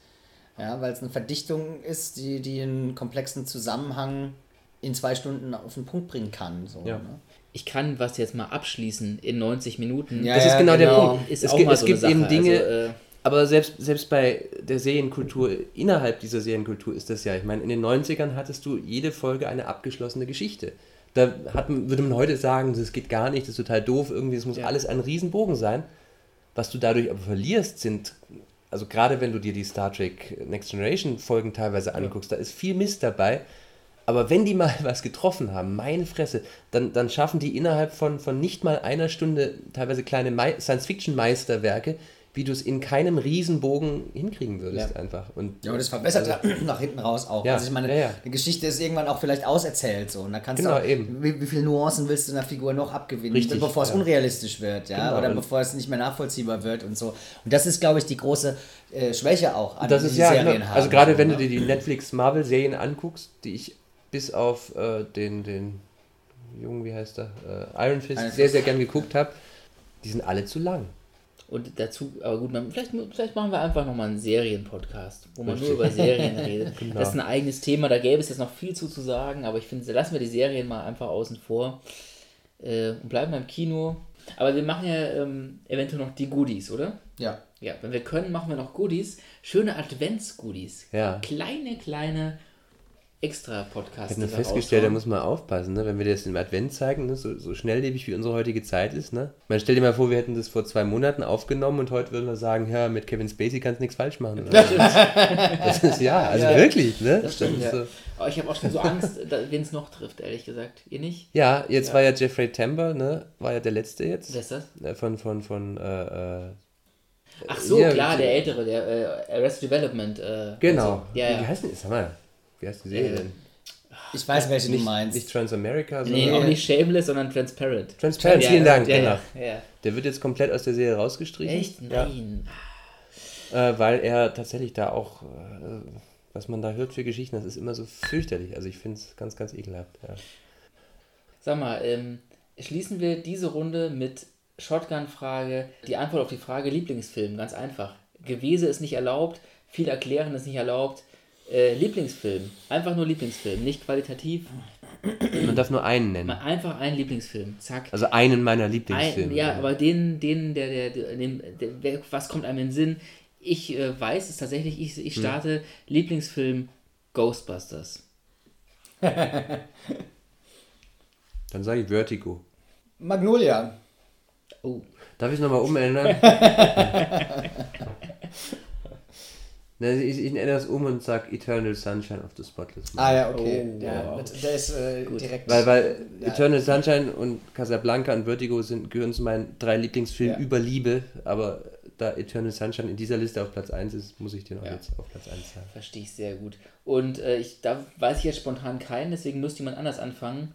Ja, weil es eine Verdichtung ist, die, die einen komplexen Zusammenhang in zwei Stunden auf den Punkt bringen kann. So, Ja. ne? Ich kann was jetzt mal abschließen in 90 Minuten. Ja, das ist genau, der genau. Punkt. Ist es auch gibt, mal es so eine gibt eben. Dinge, Also, äh, Aber selbst, selbst bei der Serienkultur, innerhalb dieser Serienkultur ist das ja, ich meine, in den 90ern hattest du jede Folge eine abgeschlossene Geschichte. Da hat, würde man heute sagen, das geht gar nicht, das ist total doof, irgendwie, es muss Ja. alles ein Riesenbogen sein. Was du dadurch aber verlierst, sind, also gerade wenn du dir die Star Trek Next Generation Folgen teilweise anguckst, da ist viel Mist dabei. Aber wenn die mal was getroffen haben, meine Fresse, dann, dann schaffen die innerhalb von, von nicht mal einer Stunde teilweise kleine Mei- Science-Fiction-Meisterwerke, wie du es in keinem Riesenbogen hinkriegen würdest Ja. einfach. Und Ja, und das verbessert ja nach hinten raus auch. Ja, Also ich meine, ja, ja. eine Geschichte ist irgendwann auch vielleicht auserzählt so. Und da kannst Genau, du auch, eben. Wie, wie viele Nuancen willst du einer Figur noch abgewinnen, Richtig, bevor es unrealistisch wird, ja, Genau, oder bevor es nicht mehr nachvollziehbar wird und so. Und das ist, glaube ich, die große äh, Schwäche auch an das die ist ja, Serien genau. haben. also gerade so, wenn ne? du dir die Netflix-Marvel-Serien anguckst, die ich bis auf äh, den, den Jungen, wie heißt er, äh, Iron Fist, Iron sehr, sehr gern geguckt habe, die sind alle zu lang. Und dazu, aber gut, man, vielleicht, vielleicht machen wir einfach nochmal einen Serienpodcast, wo man Richtig. nur über Serien redet. Genau. Das ist ein eigenes Thema, da gäbe es jetzt noch viel zu, zu sagen, aber ich finde, lassen wir die Serien mal einfach außen vor äh, und bleiben beim Kino. Aber wir machen ja ähm, eventuell noch die Goodies, oder? Ja. Ja, wenn wir können, machen wir noch Goodies. Schöne Advents-Goodies. Ja. Kleine, kleine Ich Extra-Podcasts. habe nur die wir festgestellt, da muss man aufpassen, ne? wenn wir das im Advent zeigen, ne? so, so schnelllebig wie unsere heutige Zeit ist. Ne? Man stell dir mal vor, wir hätten das vor zwei Monaten aufgenommen und heute würden wir sagen, ja, mit Kevin Spacey kannst du nichts falsch machen. Oder? das ist ja, also Ja. wirklich. Ne? Das stimmt, ja. so. Aber ich habe auch schon so Angst, wen es noch trifft, ehrlich gesagt. Ihr nicht? Ja, jetzt war ja Jeffrey Tambor, ne? war ja der letzte jetzt. Wer ist das? Äh, Von, von, von, äh, äh, Ach so, Ja, klar, der Ältere, der äh, Arrested Development. Äh, genau. also, ja, Wie ja. heißt denn, sag mal, wie heißt die Serie Äh, denn? Ich weiß, welche Nicht, du meinst. nicht Transamerica, sondern Nee, auch nicht Shameless, sondern Transparent. Transparent, Ja, vielen Dank, ja, genau. Ja. Der wird jetzt komplett aus der Serie rausgestrichen. Echt? Nein. Äh, weil er tatsächlich da auch, äh, was man da hört für Geschichten, das ist immer so fürchterlich. Also ich finde es ganz, ganz ekelhaft. Sag mal, ähm, schließen wir diese Runde mit Shotgun-Frage. Die Antwort auf die Frage Lieblingsfilm, ganz einfach. Gewese ist nicht erlaubt, viel erklären ist nicht erlaubt. Äh, Lieblingsfilm, einfach nur Lieblingsfilm, nicht qualitativ. Man darf nur einen nennen. Mal Einfach ein Lieblingsfilm, zack. Also einen meiner Ein, Lieblingsfilme. ja, aber den, den, der, der, der, dem, der, wer- was kommt einem in den Sinn? Ich äh, weiß es tatsächlich, ich, ich starte Lieblingsfilm Ghostbusters. Dann sage ich Vertigo. Magnolia. Oh, Darf ich es nochmal umändern? Na, ich, ich ändere es um und sage Eternal Sunshine of the Spotless Mind. Ah ja, okay. Oh, der, wow. mit, der ist äh, direkt. Weil, weil Ja. Eternal Sunshine und Casablanca und Vertigo sind, gehören zu meinen drei Lieblingsfilmen Ja. über Liebe, aber da Eternal Sunshine in dieser Liste auf Platz 1 ist, muss ich den auch Ja. jetzt auf Platz 1 sagen. verstehe ich sehr gut. Und äh, ich, da weiß ich jetzt spontan keinen, deswegen müsste jemand anders anfangen.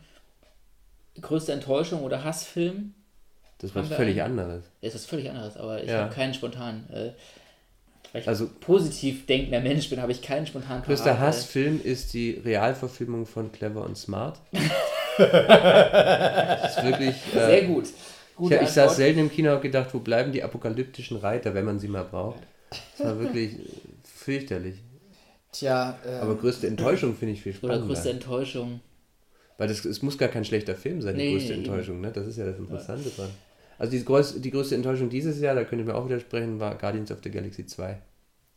Größte Enttäuschung oder Hassfilm? Das ist was völlig einen? anderes. Das ist völlig anderes, aber ich Ja. habe keinen spontan. Äh, weil ich Also- positiv denkender Mensch bin, habe ich keinen spontan Größter. Hassfilm ist die Realverfilmung von Clever und Smart. das ist wirklich. Äh, sehr gut. ich, Gute ich saß Antwort. selten im Kino und hab gedacht, wo bleiben die apokalyptischen Reiter, wenn man sie mal braucht. Das war wirklich äh, fürchterlich. Tja, äh, Aber größte Enttäuschung finde ich viel Oder spannender. größte Enttäuschung. Weil das, es muss gar kein schlechter Film sein, die Nee, größte eben. Enttäuschung. Ne? Das ist ja das Interessante dran. Also die größte, die größte Enttäuschung dieses Jahr, da könnte ich mir auch widersprechen, war Guardians of the Galaxy 2.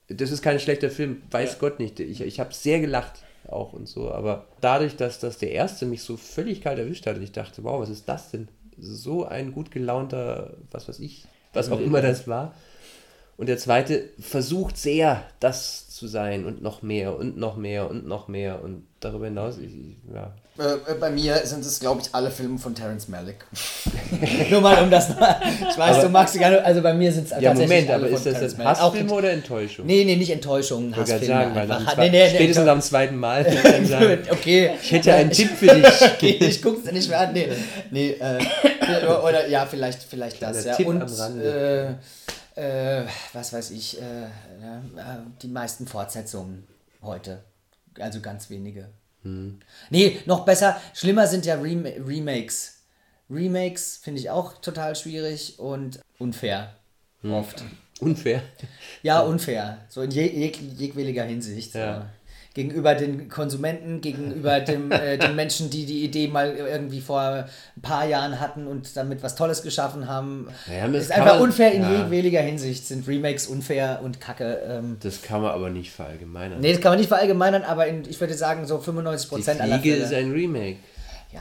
Das ist kein schlechter Film, weiß Ja. Gott nicht. Ich, ich habe sehr gelacht auch und so. Aber dadurch, dass das der erste mich so völlig kalt erwischt hat und ich dachte, wow, was ist das denn? So ein gut gelaunter, was weiß ich, was auch immer das war. Und der zweite versucht sehr, das zu sein und noch mehr und noch mehr und noch mehr. Und darüber hinaus, ich, ja, Äh, äh, bei mir sind es, glaube ich, alle Filme von Terence Malick. Nur mal um das. Ich weiß, du magst sie gerne. Also bei mir sind es Ja, tatsächlich Moment, alle aber von ist das. Auch Hassfilm oder Enttäuschung? Nee, nee, nicht Enttäuschung, Hassfilme sagen, weil am Nee, nee, nee, spätestens am zweiten Mal Okay. ich hätte einen Tipp für dich. Okay, ich guck's nicht mehr an. Nee, nee äh, oder ja, vielleicht, vielleicht das. Ja. Tipp Und am Rande. äh, äh, was weiß ich, äh, äh, die meisten Fortsetzungen heute. Also ganz wenige. Hm. Nee, noch besser, schlimmer sind ja Rem Remakes. Remakes finde ich auch total schwierig und unfair. Hm. Oft. Unfair. Ja, unfair. So in jeg jeg jegwilliger Hinsicht. Ja. Gegenüber den Konsumenten, gegenüber dem, äh, den Menschen, die die Idee mal irgendwie vor ein paar Jahren hatten und damit was Tolles geschaffen haben. Das ist einfach man- unfair in ja. jegwilliger Hinsicht. Sind Remakes unfair und kacke. Ähm, Das kann man aber nicht verallgemeinern. nee, das kann man nicht verallgemeinern, aber in, ich würde sagen, so 95% Die aller Fälle. ist ein Remake. ja.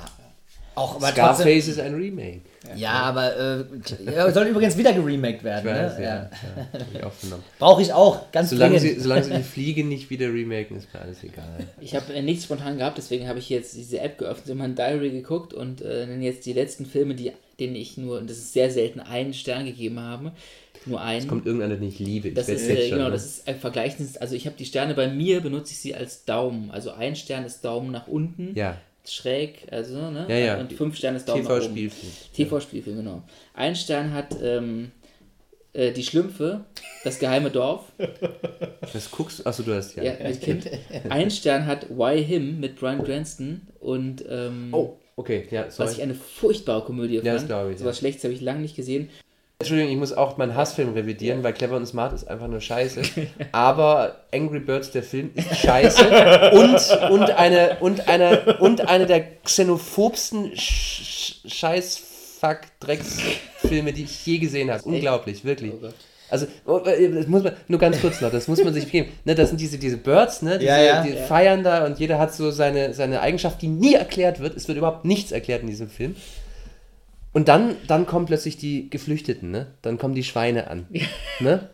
Auch, aber Scarface trotzdem, ist ein Remake. ja, aber äh, ja, soll übrigens wieder geremaked werden. Ich weiß, ne? ja. ja. ja. hab ich aufgenommen. Brauche ich auch, ganz Solange sie, dringend. solange sie die Fliege nicht wieder remaken, ist mir alles egal. Ich habe äh, nichts spontan gehabt, deswegen habe ich jetzt diese App geöffnet, immer ein Diary geguckt und äh, nenne jetzt die letzten Filme, die, denen ich nur, und das ist sehr selten, einen Stern gegeben habe. Nur einen. Kommt irgendeiner, den ich liebe. Ich das ist, jetzt äh, schon, genau, ne? das ist ein Vergleichens, also ich habe die Sterne bei mir, benutze ich sie als Daumen. Also ein Stern ist Daumen nach unten, Ja, schräg, also, ne? Ja, ja. Und fünf Sterne ist Daumen. TV-Spielfilm. TV-Spielfilm, genau. Ein Stern hat ähm, äh, Die Schlümpfe, Das geheime Dorf, Was guckst du? Achso, du hast ja. ja, mit Kind. Ein Stern hat Why Him mit Brian Cranston und ähm, Oh, okay, ja, sorry. was ich eine furchtbare Komödie fand. Ja, das glaub ich, So was ja. Schlechtes habe ich lange nicht gesehen. Entschuldigung, ich muss auch meinen Hassfilm revidieren, weil Clever und Smart ist einfach nur scheiße. Aber Angry Birds, der Film, ist scheiße. und, und, eine, und, eine, und eine der xenophobsten Sch- Scheiß-Fuck-Drecksfilme, die ich je gesehen habe. Unglaublich, wirklich. Oh. Also, oh, äh, das muss man, nur ganz kurz noch, das muss man sich geben. Ne, das sind diese, diese Birds, ne, diese, Ja, ja. die Ja. feiern da und jeder hat so seine, seine Eigenschaft, die nie erklärt wird. Es wird überhaupt nichts erklärt in diesem Film. Und dann, dann kommen plötzlich die Geflüchteten, ne? Dann kommen die Schweine an. Ne?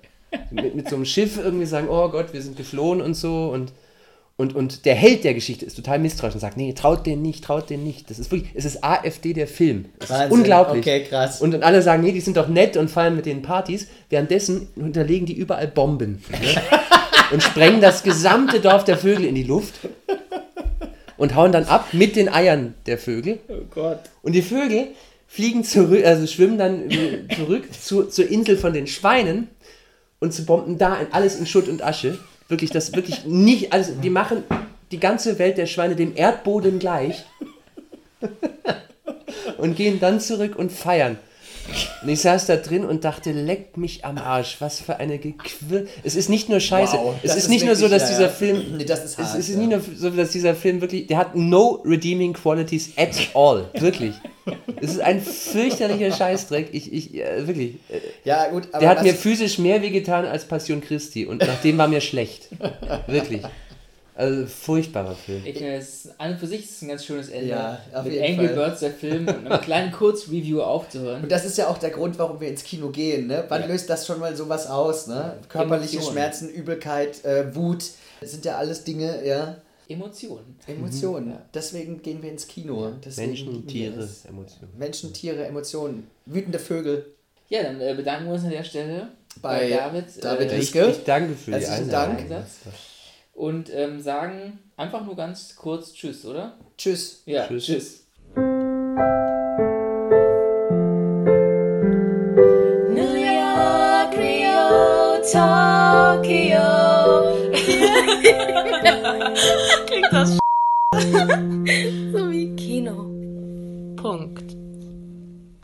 Mit, mit so einem Schiff irgendwie sagen, oh Gott, wir sind geflohen und so. Und, und, und der Held der Geschichte ist total misstrauisch und sagt, nee, traut den nicht, traut den nicht. Das ist wirklich, es ist AfD der Film. Es ist unglaublich. Okay, krass. Und, und alle sagen, nee, die sind doch nett und feiern mit den Partys. Währenddessen unterlegen die überall Bomben. Ne? und sprengen das gesamte Dorf der Vögel in die Luft. Und hauen dann ab mit den Eiern der Vögel. Oh Gott. Und die Vögel fliegen zurück, also schwimmen dann zurück zu, zur Insel von den Schweinen und zu bomben da alles in Schutt und Asche. Wirklich, das wirklich nicht, also die machen die ganze Welt der Schweine dem Erdboden gleich und gehen dann zurück und feiern. Und ich saß da drin und dachte, leckt mich am Arsch, was für eine Gequir... Es ist nicht nur scheiße, Wow, es ist ist nicht nur so, dass ja, dieser. Film... Nee, das ist es, hart, es ist ja. nicht nur so, dass dieser Film wirklich... Der hat no redeeming qualities at all. Wirklich. Es ist ein fürchterlicher Scheißdreck. Ich, ich, äh, wirklich. Ja, gut, aber Der hat mir physisch mehr wehgetan als Passion Christi und nachdem war mir schlecht. Wirklich. Also furchtbarer Film. Ich finde, es ist an und für sich ist es ein ganz schönes Ende. Ja, auf Mit jeden Angry Fall. Birds, der Film, und einem kleinen Kurzreview aufzuhören. Und das ist ja auch der Grund, warum wir ins Kino gehen. Ne? Wann Ja. löst das schon mal sowas aus? Ne? Körperliche Emotionen. Schmerzen, Übelkeit, äh, Wut, das sind ja alles Dinge, ja, Emotionen. Emotionen. Ja. Deswegen gehen wir ins Kino. Deswegen Menschen, Tiere, es. Emotionen. Menschen, Tiere, Emotionen. Wütende Vögel. Ja, dann äh, bedanken wir uns an der Stelle Bei David. David äh, Ich, ich danke für die Herzlichen Einladung. Dank und ähm, sagen einfach nur ganz kurz Tschüss, oder? Tschüss. Ja, Tschüss. tschüss. New York, Rio, Tokio. Klingt das so wie Kino. Punkt.